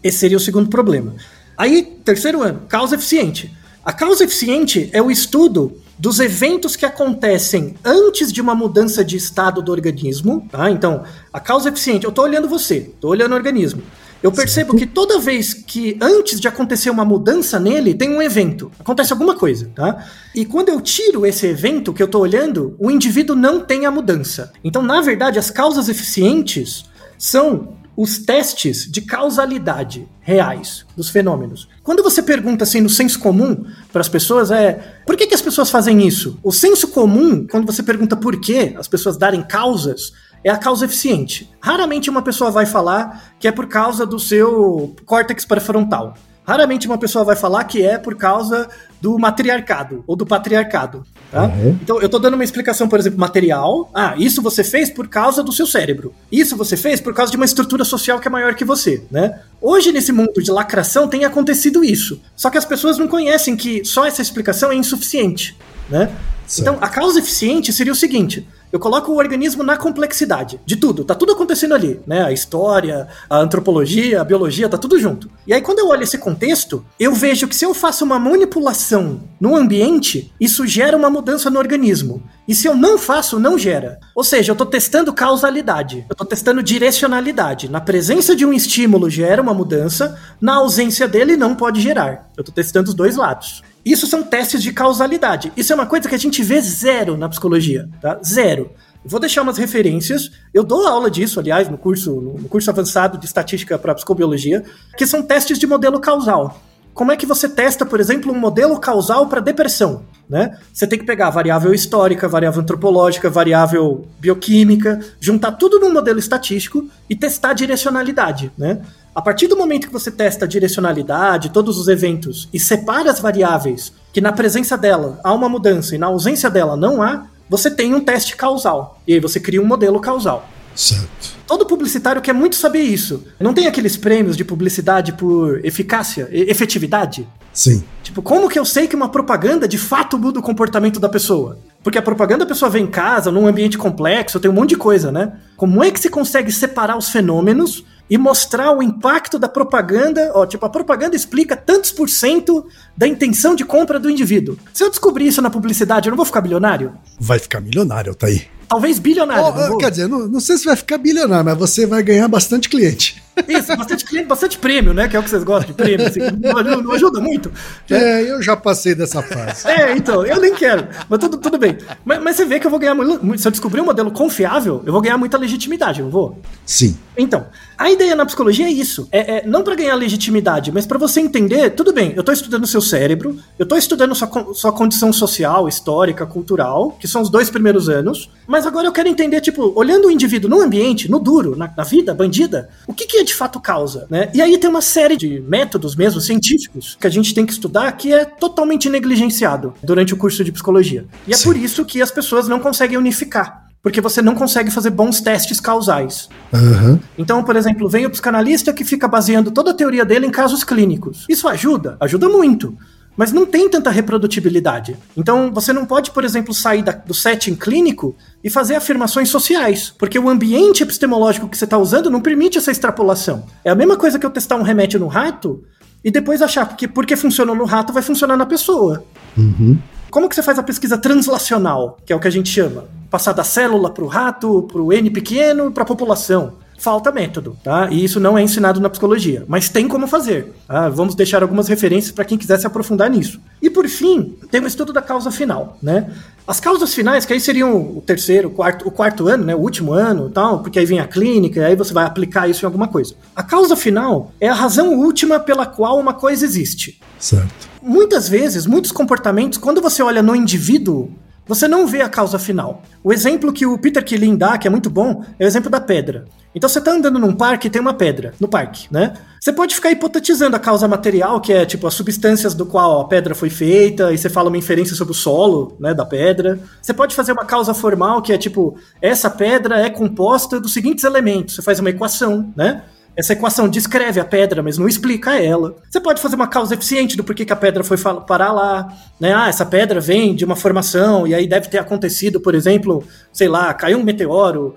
esse seria o segundo problema. Aí, terceiro ano, causa eficiente. A causa eficiente é o estudo dos eventos que acontecem antes de uma mudança de estado do organismo, tá? Então, a causa eficiente, eu estou olhando você, estou olhando o organismo. Eu percebo que toda vez que antes de acontecer uma mudança nele, tem um evento, acontece alguma coisa, tá? E quando eu tiro esse evento que eu estou olhando, o indivíduo não tem a mudança. Então, na verdade, as causas eficientes são os testes de causalidade reais dos fenômenos. Quando você pergunta assim no senso comum para as pessoas é por que, que as pessoas fazem isso? O senso comum, quando você pergunta por que as pessoas darem causas, é a causa eficiente. Raramente uma pessoa vai falar que é por causa do seu córtex pré-frontal. Raramente uma pessoa vai falar que é por causa do matriarcado ou do patriarcado. Tá? Uhum. Então, eu estou dando uma explicação, por exemplo, material. Ah, isso você fez por causa do seu cérebro. Isso você fez por causa de uma estrutura social que é maior que você, né? Hoje, nesse mundo de lacração, tem acontecido isso. Só que as pessoas não conhecem que só essa explicação é insuficiente, né? Então, a causa eficiente seria o seguinte: eu coloco o organismo na complexidade de tudo, tá tudo acontecendo ali, né? A história, a antropologia, a biologia, tá tudo junto. E aí quando eu olho esse contexto, eu vejo que se eu faço uma manipulação no ambiente, isso gera uma mudança no organismo. E se eu não faço, não gera. Ou seja, eu estou testando causalidade, eu estou testando direcionalidade. Na presença de um estímulo gera uma mudança, na ausência dele não pode gerar. Eu estou testando os dois lados. Isso são testes de causalidade. Isso é uma coisa que a gente vê zero na psicologia, tá? Zero. Vou deixar umas referências. Eu dou aula disso, aliás, no curso, no curso avançado de estatística para psicobiologia, que são testes de modelo causal. Como é que você testa, por exemplo, um modelo causal para depressão? Né? Você tem que pegar variável histórica, variável antropológica, variável bioquímica, juntar tudo num modelo estatístico e testar a direcionalidade. Né? A partir do momento que você testa a direcionalidade, todos os eventos, e separa as variáveis, que na presença dela há uma mudança e na ausência dela não há, você tem um teste causal. E aí você cria um modelo causal. Certo. Todo publicitário quer muito saber isso. Não tem aqueles prêmios de publicidade por eficácia, efetividade? Sim. Tipo, como que eu sei que uma propaganda de fato muda o comportamento da pessoa? Porque a propaganda a pessoa vem em casa, num ambiente complexo, tem um monte de coisa, né? Como é que se consegue separar os fenômenos e mostrar o impacto da propaganda. Ó, tipo, a propaganda explica tantos por cento da intenção de compra do indivíduo. Se eu descobrir isso na publicidade, eu não vou ficar bilionário? Vai ficar milionário, tá aí. Talvez bilionário. Oh, quer dizer, não, não, sei se vai ficar bilionário, mas você vai ganhar bastante cliente. Isso, bastante cliente, bastante prêmio, né? Que é o que vocês gostam de prêmio. Assim, não, não, ajuda muito. Né? É, eu já passei dessa fase. É, então, eu nem quero. Mas tudo, tudo bem. Mas, mas você vê que eu vou ganhar muito. Se eu descobrir um modelo confiável, eu vou ganhar muita legitimidade, não vou? Sim. Então, a ideia na psicologia é isso. É, é não para ganhar legitimidade, mas para você entender, tudo bem, eu tô estudando seu cérebro, eu tô estudando sua, sua condição social, histórica, cultural, que são os dois primeiros anos, mas agora eu quero entender, tipo, olhando o indivíduo no ambiente, no duro, na, na vida bandida, o que, que é de fato causa, né? E aí tem uma série de métodos mesmo, científicos, que a gente tem que estudar que é totalmente negligenciado durante o curso de psicologia. E é Sim. por isso que as pessoas não conseguem unificar porque você não consegue fazer bons testes causais. Uhum. Então, por exemplo, vem o psicanalista que fica baseando toda a teoria dele em casos clínicos. Isso ajuda? Ajuda muito. Mas não tem tanta reprodutibilidade. Então, você não pode, por exemplo, sair da, do setting clínico e fazer afirmações sociais, porque o ambiente epistemológico que você está usando não permite essa extrapolação. É a mesma coisa que eu testar um remédio no rato e depois achar que porque funcionou no rato vai funcionar na pessoa. Uhum. Como que você faz a pesquisa translacional, que é o que a gente chama? Passar da célula para o rato, para o N pequeno, para a população. Falta método, tá? E isso não é ensinado na psicologia, mas tem como fazer. Tá? Vamos deixar algumas referências para quem quiser se aprofundar nisso. E por fim, tem o estudo da causa final, né? As causas finais, que aí seriam o terceiro, o quarto, o quarto ano, né? O último ano tal, porque aí vem a clínica, e aí você vai aplicar isso em alguma coisa. A causa final é a razão última pela qual uma coisa existe. Certo muitas vezes, muitos comportamentos, quando você olha no indivíduo, você não vê a causa final. O exemplo que o Peter Killing dá, que é muito bom, é o exemplo da pedra. Então você está andando num parque e tem uma pedra no parque, né? Você pode ficar hipotetizando a causa material, que é tipo as substâncias do qual a pedra foi feita, e você fala uma inferência sobre o solo, né, da pedra. Você pode fazer uma causa formal, que é tipo, essa pedra é composta dos seguintes elementos. Você faz uma equação, né? Essa equação descreve a pedra, mas não explica ela. Você pode fazer uma causa eficiente do porquê que a pedra foi parar lá. Né? Ah, essa pedra vem de uma formação, e aí deve ter acontecido, por exemplo, sei lá, caiu um meteoro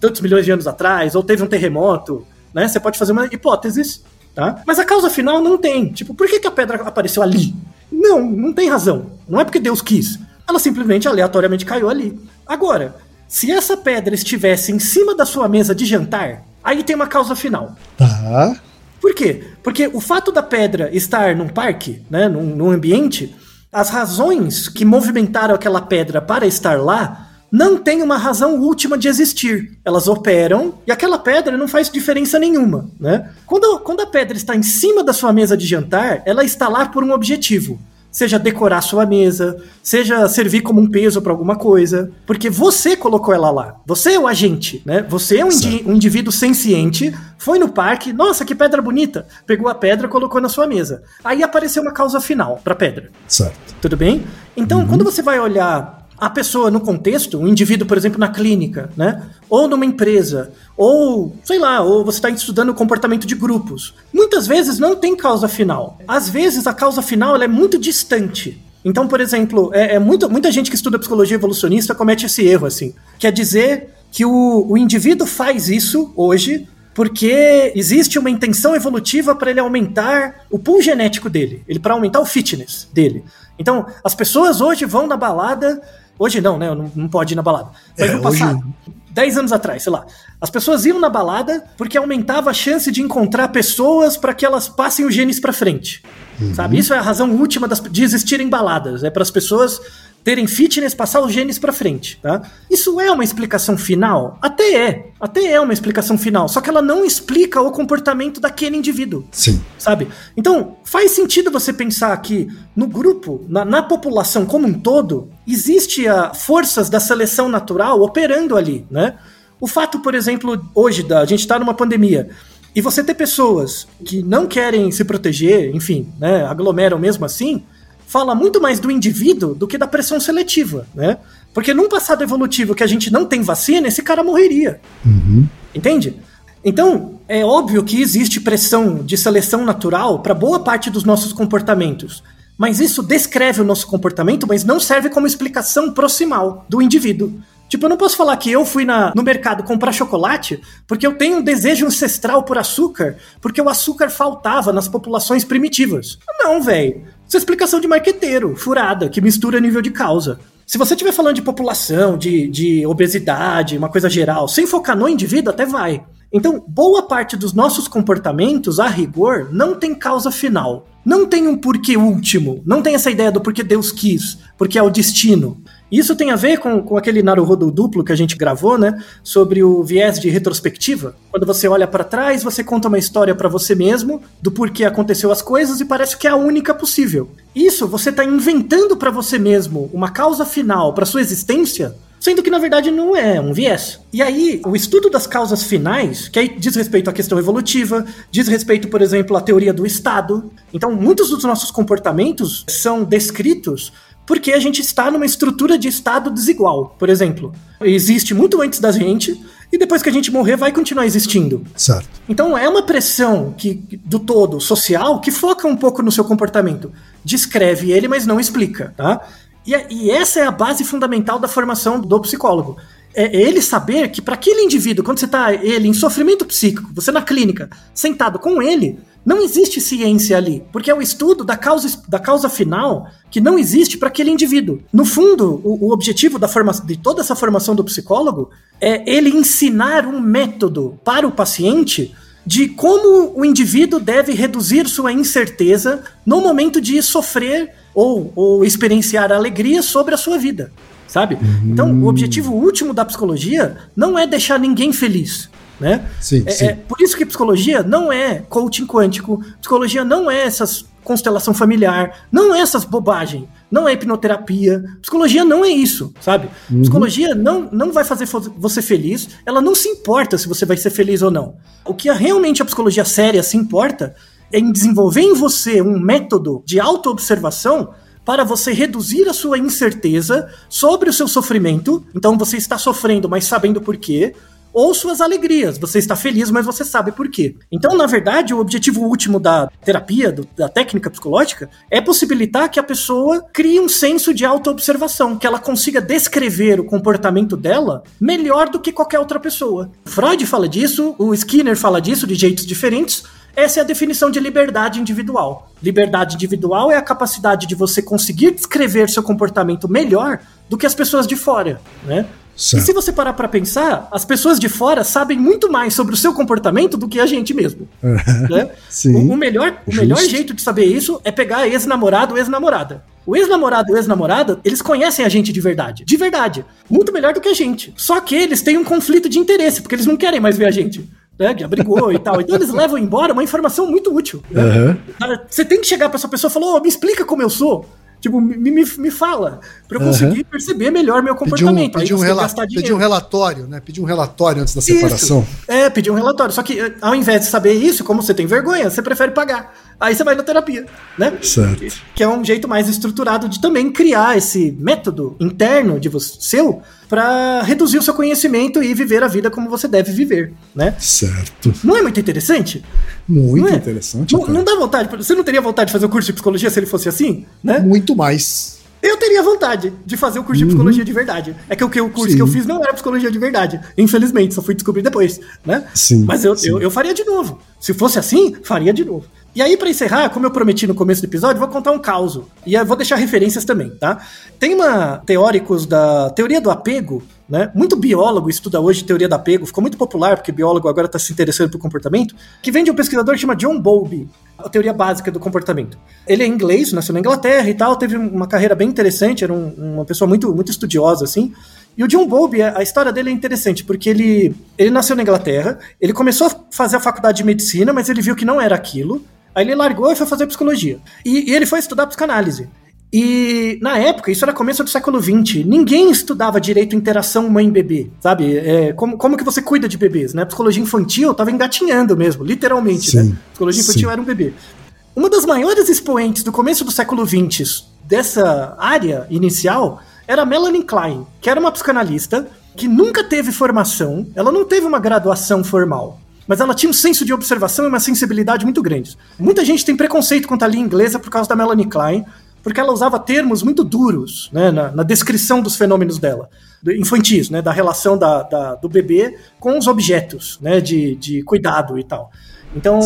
tantos milhões de anos atrás, ou teve um terremoto. Né? Você pode fazer uma hipóteses, tá? Mas a causa final não tem. Tipo, por que, que a pedra apareceu ali? Não, não tem razão. Não é porque Deus quis. Ela simplesmente aleatoriamente caiu ali. Agora, se essa pedra estivesse em cima da sua mesa de jantar, aí tem uma causa final. Tá. Por quê? Porque o fato da pedra estar num parque, né, num, num ambiente, as razões que movimentaram aquela pedra para estar lá não tem uma razão última de existir. Elas operam e aquela pedra não faz diferença nenhuma, né? Quando, quando a pedra está em cima da sua mesa de jantar, ela está lá por um objetivo. Seja decorar sua mesa, seja servir como um peso para alguma coisa, porque você colocou ela lá. Você é o agente, né? Você é um, indi um indivíduo senciente, foi no parque, nossa, que pedra bonita, pegou a pedra, colocou na sua mesa. Aí apareceu uma causa final para pedra. Certo. Tudo bem? Então, uhum. quando você vai olhar a pessoa no contexto, um indivíduo, por exemplo, na clínica, né? Ou numa empresa, ou sei lá, ou você está estudando o comportamento de grupos. Muitas vezes não tem causa final. Às vezes a causa final é muito distante. Então, por exemplo, é, é muito, muita gente que estuda psicologia evolucionista comete esse erro, assim. Quer dizer que o, o indivíduo faz isso hoje porque existe uma intenção evolutiva para ele aumentar o pool genético dele, ele para aumentar o fitness dele. Então, as pessoas hoje vão na balada Hoje não, né? Não, não pode ir na balada. Mas é, no passado, hoje... 10 anos atrás, sei lá. As pessoas iam na balada porque aumentava a chance de encontrar pessoas para que elas passem os genes para frente. Uhum. Sabe? Isso é a razão última das, de existirem baladas. É para as pessoas terem fitness, passar os genes para frente, tá? Isso é uma explicação final? Até é. Até é uma explicação final, só que ela não explica o comportamento daquele indivíduo. Sim. Sabe? Então, faz sentido você pensar que no grupo, na, na população como um todo, existe a forças da seleção natural operando ali, né? O fato, por exemplo, hoje da a gente está numa pandemia e você ter pessoas que não querem se proteger, enfim, né, aglomeram mesmo assim, fala muito mais do indivíduo do que da pressão seletiva, né? Porque num passado evolutivo que a gente não tem vacina, esse cara morreria. Uhum. Entende? Então, é óbvio que existe pressão de seleção natural para boa parte dos nossos comportamentos. Mas isso descreve o nosso comportamento, mas não serve como explicação proximal do indivíduo. Tipo, eu não posso falar que eu fui na, no mercado comprar chocolate porque eu tenho um desejo ancestral por açúcar, porque o açúcar faltava nas populações primitivas. Não, velho. Isso é explicação de marqueteiro, furada, que mistura nível de causa. Se você estiver falando de população, de, de obesidade, uma coisa geral, sem focar no indivíduo, até vai. Então, boa parte dos nossos comportamentos, a rigor, não tem causa final. Não tem um porquê último. Não tem essa ideia do porquê Deus quis, porque é o destino. Isso tem a ver com, com aquele Naruhodo duplo que a gente gravou, né? Sobre o viés de retrospectiva. Quando você olha para trás, você conta uma história para você mesmo do porquê aconteceu as coisas e parece que é a única possível. Isso você está inventando para você mesmo uma causa final para sua existência sendo que na verdade não é, um viés. E aí, o estudo das causas finais, que aí diz respeito à questão evolutiva, diz respeito, por exemplo, à teoria do Estado. Então, muitos dos nossos comportamentos são descritos porque a gente está numa estrutura de Estado desigual. Por exemplo, existe muito antes da gente e depois que a gente morrer vai continuar existindo. Certo. Então é uma pressão que do todo social que foca um pouco no seu comportamento, descreve ele, mas não explica, tá? E, e essa é a base fundamental da formação do psicólogo. É, é ele saber que para aquele indivíduo, quando você está ele em sofrimento psíquico, você na clínica, sentado com ele, não existe ciência ali, porque é o estudo da causa, da causa final que não existe para aquele indivíduo. No fundo, o, o objetivo da forma, de toda essa formação do psicólogo é ele ensinar um método para o paciente de como o indivíduo deve reduzir sua incerteza no momento de sofrer ou, ou experienciar alegria sobre a sua vida, sabe? Uhum. Então, o objetivo último da psicologia não é deixar ninguém feliz né? Sim, é, sim. É, por isso que psicologia não é coaching quântico, psicologia não é essas constelação familiar, não é essas bobagens, não é hipnoterapia, psicologia não é isso, sabe? Uhum. Psicologia não, não vai fazer você feliz, ela não se importa se você vai ser feliz ou não. O que realmente a psicologia séria se importa é em desenvolver em você um método de autoobservação para você reduzir a sua incerteza sobre o seu sofrimento. Então você está sofrendo, mas sabendo por quê ou suas alegrias. Você está feliz, mas você sabe por quê. Então, na verdade, o objetivo último da terapia, do, da técnica psicológica, é possibilitar que a pessoa crie um senso de autoobservação, que ela consiga descrever o comportamento dela melhor do que qualquer outra pessoa. Freud fala disso, o Skinner fala disso de jeitos diferentes, Essa é a definição de liberdade individual. Liberdade individual é a capacidade de você conseguir descrever seu comportamento melhor do que as pessoas de fora, né? Certo. E se você parar pra pensar, as pessoas de fora sabem muito mais sobre o seu comportamento do que a gente mesmo. né? Sim. O, o melhor, o melhor jeito de saber isso é pegar ex-namorado ou ex-namorada. O ex-namorado ou ex-namorada, eles conhecem a gente de verdade. De verdade. Muito melhor do que a gente. Só que eles têm um conflito de interesse, porque eles não querem mais ver a gente. Né, que abrigou e tal. Então eles levam embora uma informação muito útil. né? Cara, Você tem que chegar pra essa pessoa e falar, ô, me explica como eu sou. Tipo, me, me, me fala. Pra eu conseguir perceber melhor meu Pedir um, comportamento. Pedir, um pedir um dinheiro. relatório, né? Pedir um relatório antes da Isso. separação. É, pedir um relatório. Só que eh, ao invés de saber isso, como você tem vergonha, você prefere pagar. Aí você vai na terapia, né? Certo. Que é um jeito mais estruturado de também criar esse método interno de você, seu para reduzir o seu conhecimento e viver a vida como você deve viver, né? Certo. Não é muito interessante? Muito Não é? interessante. Não, não dá vontade. Você não teria vontade de fazer o curso de psicologia se ele fosse assim, né? Muito mais. Eu teria vontade de fazer o curso de psicologia de verdade. É que o, que o curso Sim. que eu fiz não era psicologia de verdade. Infelizmente, só fui descobrir depois, né? Sim, Mas eu, sim. eu, eu faria de novo. Se fosse assim, faria de novo. E aí, pra encerrar, como eu prometi no começo do episódio, vou contar um caos. E vou deixar referências também, tá? Tem uma teóricos da teoria do apego, né? Muito biólogo estuda hoje teoria do apego, ficou muito popular porque biólogo agora está se interessando por comportamento, que vem de um pesquisador que chama John Bowlby, a teoria básica do comportamento. Ele é inglês, nasceu na Inglaterra e tal, teve uma carreira bem interessante, era um- uma pessoa muito, muito estudiosa, assim. E o John Bowlby, a história dele é interessante, porque ele, ele nasceu na Inglaterra, ele começou a fazer a faculdade de medicina, mas ele viu que não era aquilo, aí ele largou e foi fazer psicologia. E, e ele foi estudar psicanálise. E na época, isso era começo do século XX, ninguém estudava direito interação mãe-bebê, sabe? É, como, como que você cuida de bebês, né? Psicologia infantil tava engatinhando mesmo, literalmente, Sim, né? Psicologia infantil sim. era um bebê. Uma das maiores expoentes do começo do século XX dessa área inicial era a Melanie Klein, que era uma psicanalista que nunca teve formação, ela não teve uma graduação formal. Mas ela tinha um senso de observação e uma sensibilidade muito grandes. Muita gente tem preconceito contra a língua inglesa por causa da Melanie Klein, porque ela usava termos muito duros né, na, na descrição dos fenômenos dela, do- infantis, né, da relação da, da- do bebê com os objetos né, de, de cuidado e tal. Então,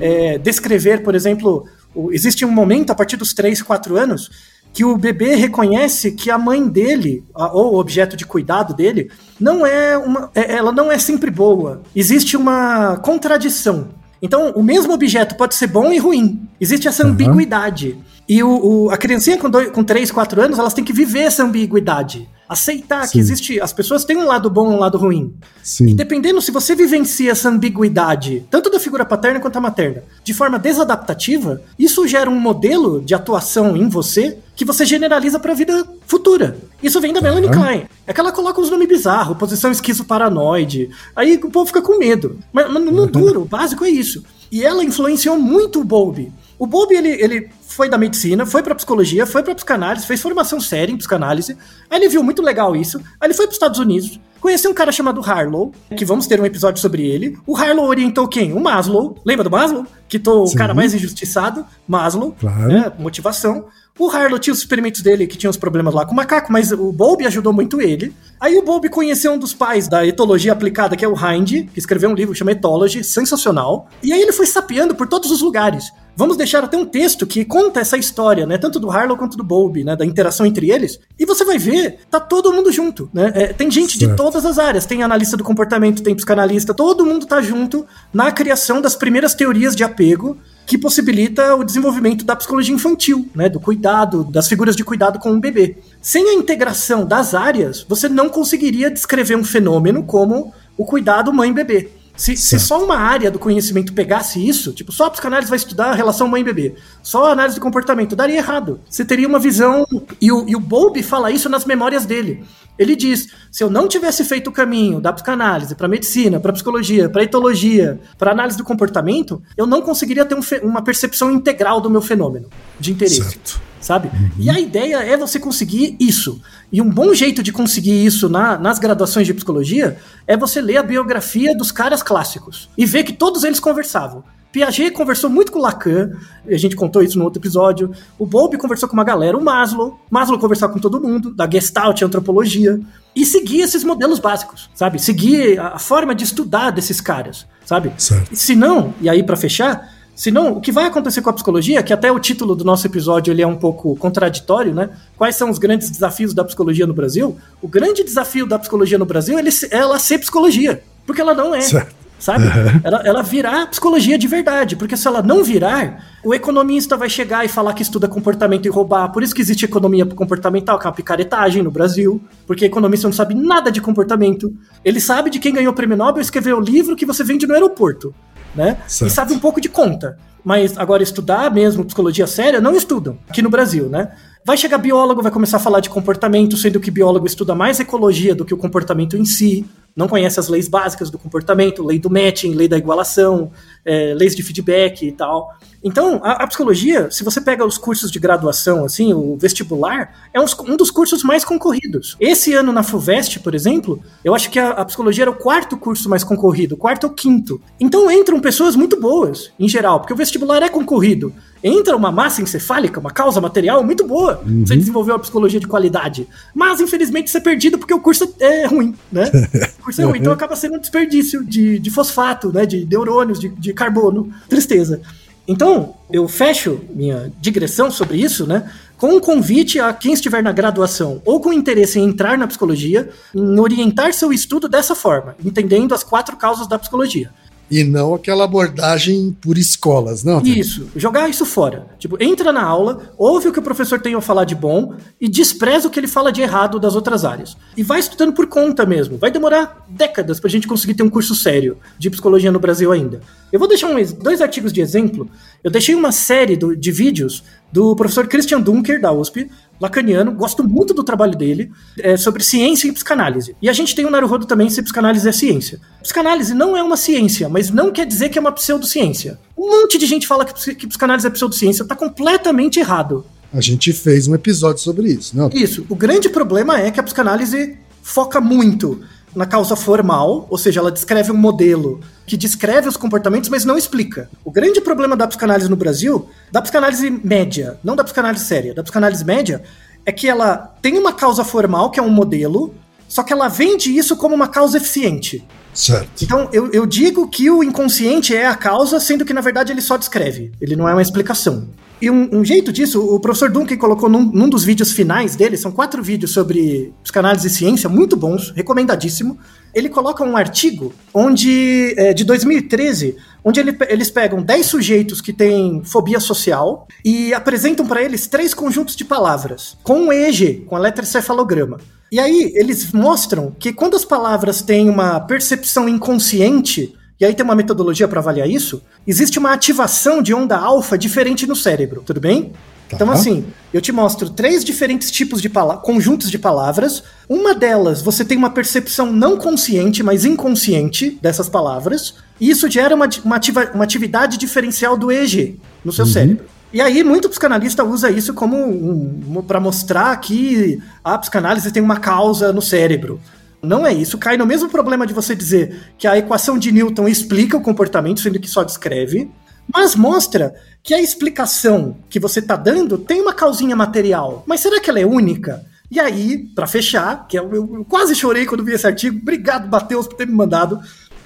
é, descrever, por exemplo, o- existe um momento a partir dos 3, 4 anos que o bebê reconhece que a mãe dele, ou o objeto de cuidado dele, não é uma, é- ela não é sempre boa. Existe uma contradição. Então, o mesmo objeto pode ser bom e ruim. Existe essa Uhum. ambiguidade. E o, o- a criancinha com, dois, com 3, 4 anos, elas têm que viver essa ambiguidade. Aceitar Sim. que existe. As pessoas têm um lado bom e um lado ruim. E Sim. dependendo se você vivencia essa ambiguidade, tanto da figura paterna quanto a materna, de forma desadaptativa, isso gera um modelo de atuação em você que você generaliza para a vida futura. Isso vem da Melanie. Klein. É que ela coloca uns nomes bizarros, posição esquizoparanoide. Aí o povo fica com medo. Mas, mas no duro, o básico é isso. E ela influenciou muito o Bowlby. O Bowlby, ele, ele foi da medicina, foi pra psicologia, foi pra psicanálise, fez formação séria em psicanálise. Aí ele viu muito legal isso. Aí ele foi pros Estados Unidos, conheceu um cara chamado Harlow, que vamos ter um episódio sobre ele. O Harlow orientou quem? O Maslow. Lembra do Maslow? Que tô o Sim. cara mais injustiçado. Maslow. Claro. né? Motivação. O Harlow tinha os experimentos dele que tinham os problemas lá com o macaco, mas o Bowlby ajudou muito ele. Aí o Bowlby conheceu um dos pais da etologia aplicada, que é o Hind, que escreveu um livro que chama Ethology, sensacional. E aí ele foi sapeando por todos os lugares. Vamos deixar até um texto que conta essa história, né? Tanto do Harlow quanto do Bowlby, né? Da interação entre eles. E você vai ver, tá todo mundo junto, né? É, tem gente de Certo. todas as áreas. Tem analista do comportamento, tem psicanalista, todo mundo tá junto na criação das primeiras teorias de apego que possibilita o desenvolvimento da psicologia infantil, né, do cuidado, das figuras de cuidado com um bebê. Sem a integração das áreas, você não conseguiria descrever um fenômeno como o cuidado mãe-bebê. Se, se só uma área do conhecimento pegasse isso, tipo, só a psicanálise vai estudar a relação mãe-bebê, só a análise do comportamento, daria errado. Você teria uma visão. E o, e o Bowlby fala isso nas memórias dele. Ele diz: se eu não tivesse feito o caminho da psicanálise para medicina, para psicologia, para etologia, para análise do comportamento, eu não conseguiria ter um uma percepção integral do meu fenômeno de interesse Certo. Sabe? E a ideia é você conseguir isso. E um bom jeito de conseguir isso na- nas graduações de psicologia é você ler a biografia dos caras clássicos e ver que todos eles conversavam. Piaget conversou muito com Lacan, a gente contou isso no outro episódio. O Bowlby conversou com uma galera, o Maslow. Maslow conversou com todo mundo, da Gestalt, antropologia. E seguir esses modelos básicos, sabe? Seguir a forma de estudar desses caras, sabe? Certo. Se não, e aí para fechar, se não, o que vai acontecer com a psicologia, que até o título do nosso episódio ele é um pouco contraditório, né? Quais são os grandes desafios da psicologia no Brasil? O grande desafio da psicologia no Brasil é ela ser psicologia, porque ela não é. Certo sabe? Uhum. Ela, ela virar psicologia de verdade, porque se ela não virar, o economista vai chegar e falar que estuda comportamento e roubar. Por isso que existe economia comportamental, que é uma picaretagem no Brasil, porque economista não sabe nada de comportamento. Ele sabe de quem ganhou o prêmio Nobel escreveu o livro que você vende no aeroporto, né? Certo. E sabe um pouco de conta. Mas agora estudar mesmo psicologia séria, não estudam aqui no Brasil, né? Vai chegar biólogo, vai começar a falar de comportamento, sendo que biólogo estuda mais ecologia do que o comportamento em si não conhece as leis básicas do comportamento, lei do matching, lei da igualação, é, leis de feedback e tal. Então, a, a, psicologia, se você pega os cursos de graduação, assim, o vestibular, é um, um, dos cursos mais concorridos. Esse ano na FUVEST, por exemplo, eu acho que a, a, psicologia era o quarto curso mais concorrido, quarto ou quinto. Então entram pessoas muito boas, em geral, porque o vestibular é concorrido entra uma massa encefálica, uma causa material muito boa. Uhum. Você desenvolveu a psicologia de qualidade. Mas, infelizmente, isso é perdido porque o curso é ruim, né? O curso é ruim, então acaba sendo um desperdício de, de fosfato, né? De neurônios, de, de carbono. Tristeza. Então, eu fecho minha digressão sobre isso, né? Com um convite a quem estiver na graduação ou com interesse em entrar na psicologia, em orientar seu estudo dessa forma, entendendo as quatro causas da psicologia. E não aquela abordagem por escolas, não? Isso, jogar isso fora. Tipo, entra na aula, ouve o que o professor tem a falar de bom e despreza o que ele fala de errado das outras áreas. E vai estudando por conta mesmo. Vai demorar décadas pra gente conseguir ter um curso sério de psicologia no Brasil ainda. Eu vou deixar um, dois artigos de exemplo. Eu deixei uma série do, de vídeos do professor Christian Dunker, da USP, lacaniano, gosto muito do trabalho dele, é, sobre ciência e psicanálise. E a gente tem o um Naruhodo também se psicanálise é ciência. Psicanálise não é uma ciência, mas não quer dizer que é uma pseudociência. Um monte de gente fala que, que psicanálise é pseudociência, tá completamente errado. A gente fez um episódio sobre isso, não? Isso. O grande problema é que a psicanálise foca muito na causa formal, ou seja, ela descreve um modelo que descreve os comportamentos, mas não explica. O grande problema da psicanálise no Brasil, da psicanálise média, não da psicanálise séria, da psicanálise média, é que ela tem uma causa formal, que é um modelo, só que ela vende isso como uma causa eficiente. Certo. Então, eu, eu digo que o inconsciente é a causa, sendo que na verdade ele só descreve, ele não é uma explicação. E um, um, jeito disso, o professor Duncan colocou num, num, dos vídeos finais dele, são quatro vídeos sobre psicanálise e ciência, muito bons, recomendadíssimo. Ele coloca um artigo onde, é, de 2013, onde ele, eles pegam 10 sujeitos que têm fobia social e apresentam para eles três conjuntos de palavras, com um EEG, com a letra cefalograma. E aí eles mostram que quando as palavras têm uma percepção inconsciente, e aí tem uma metodologia para avaliar isso, existe uma ativação de onda alfa diferente no cérebro, tudo bem? Tá. Então, assim, eu te mostro três diferentes tipos de conjuntos de palavras. Uma delas, você tem uma percepção não consciente, mas inconsciente dessas palavras. E isso gera uma, uma, ativa, uma atividade diferencial do EEG no seu uhum. cérebro. E aí, muito psicanalista usa isso como um, para mostrar que a psicanálise tem uma causa no cérebro. Não é isso. Cai no mesmo problema de você dizer que a equação de Newton explica o comportamento, sendo que só descreve, mas mostra que a explicação que você está dando tem uma causinha material. Mas será que ela é única? E aí, para fechar, que eu, eu, quase chorei quando vi esse artigo, obrigado, Matheus, por ter me mandado.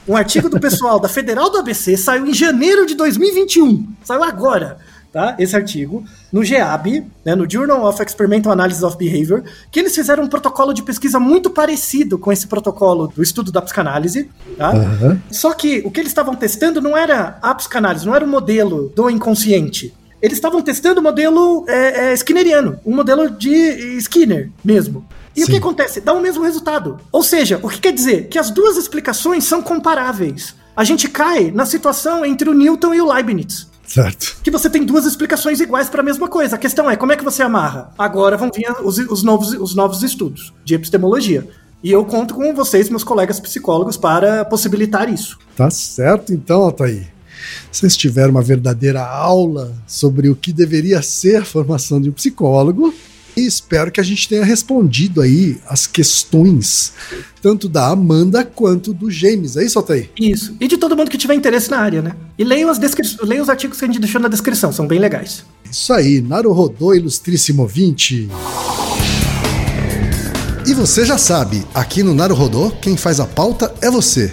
Um artigo do pessoal da Federal do ABC saiu em janeiro de 2021. Saiu agora tá? Esse artigo, no GEAB, né, no Journal of Experimental Analysis of Behavior, que eles fizeram um protocolo de pesquisa muito parecido com esse protocolo do estudo da psicanálise, tá? Uhum. Só que o que eles estavam testando não era a psicanálise, não era o modelo do inconsciente. Eles estavam testando o modelo é, é, skinneriano, um modelo de Skinner mesmo. E Sim. o que acontece? Dá o mesmo resultado. Ou seja, o que quer dizer? Que as duas explicações são comparáveis. A gente cai na situação entre o Newton e o Leibniz. Certo. Que você tem duas explicações iguais para a mesma coisa. A questão é, como é que você amarra? Agora vão vir os, os, novos, os novos estudos de epistemologia. E eu conto com vocês, meus colegas psicólogos, para possibilitar isso. Tá certo, então, Altair. Vocês tiveram uma verdadeira aula sobre o que deveria ser a formação de um psicólogo. E espero que a gente tenha respondido aí as questões, tanto da Amanda quanto do James. É isso, Altair? Isso. E de todo mundo que tiver interesse na área, né? E leiam, as descri... leiam os artigos que a gente deixou na descrição, são bem legais. Isso aí, Naruhodô, ilustríssimo 20. E você já sabe, aqui no Naruhodô, quem faz a pauta é você.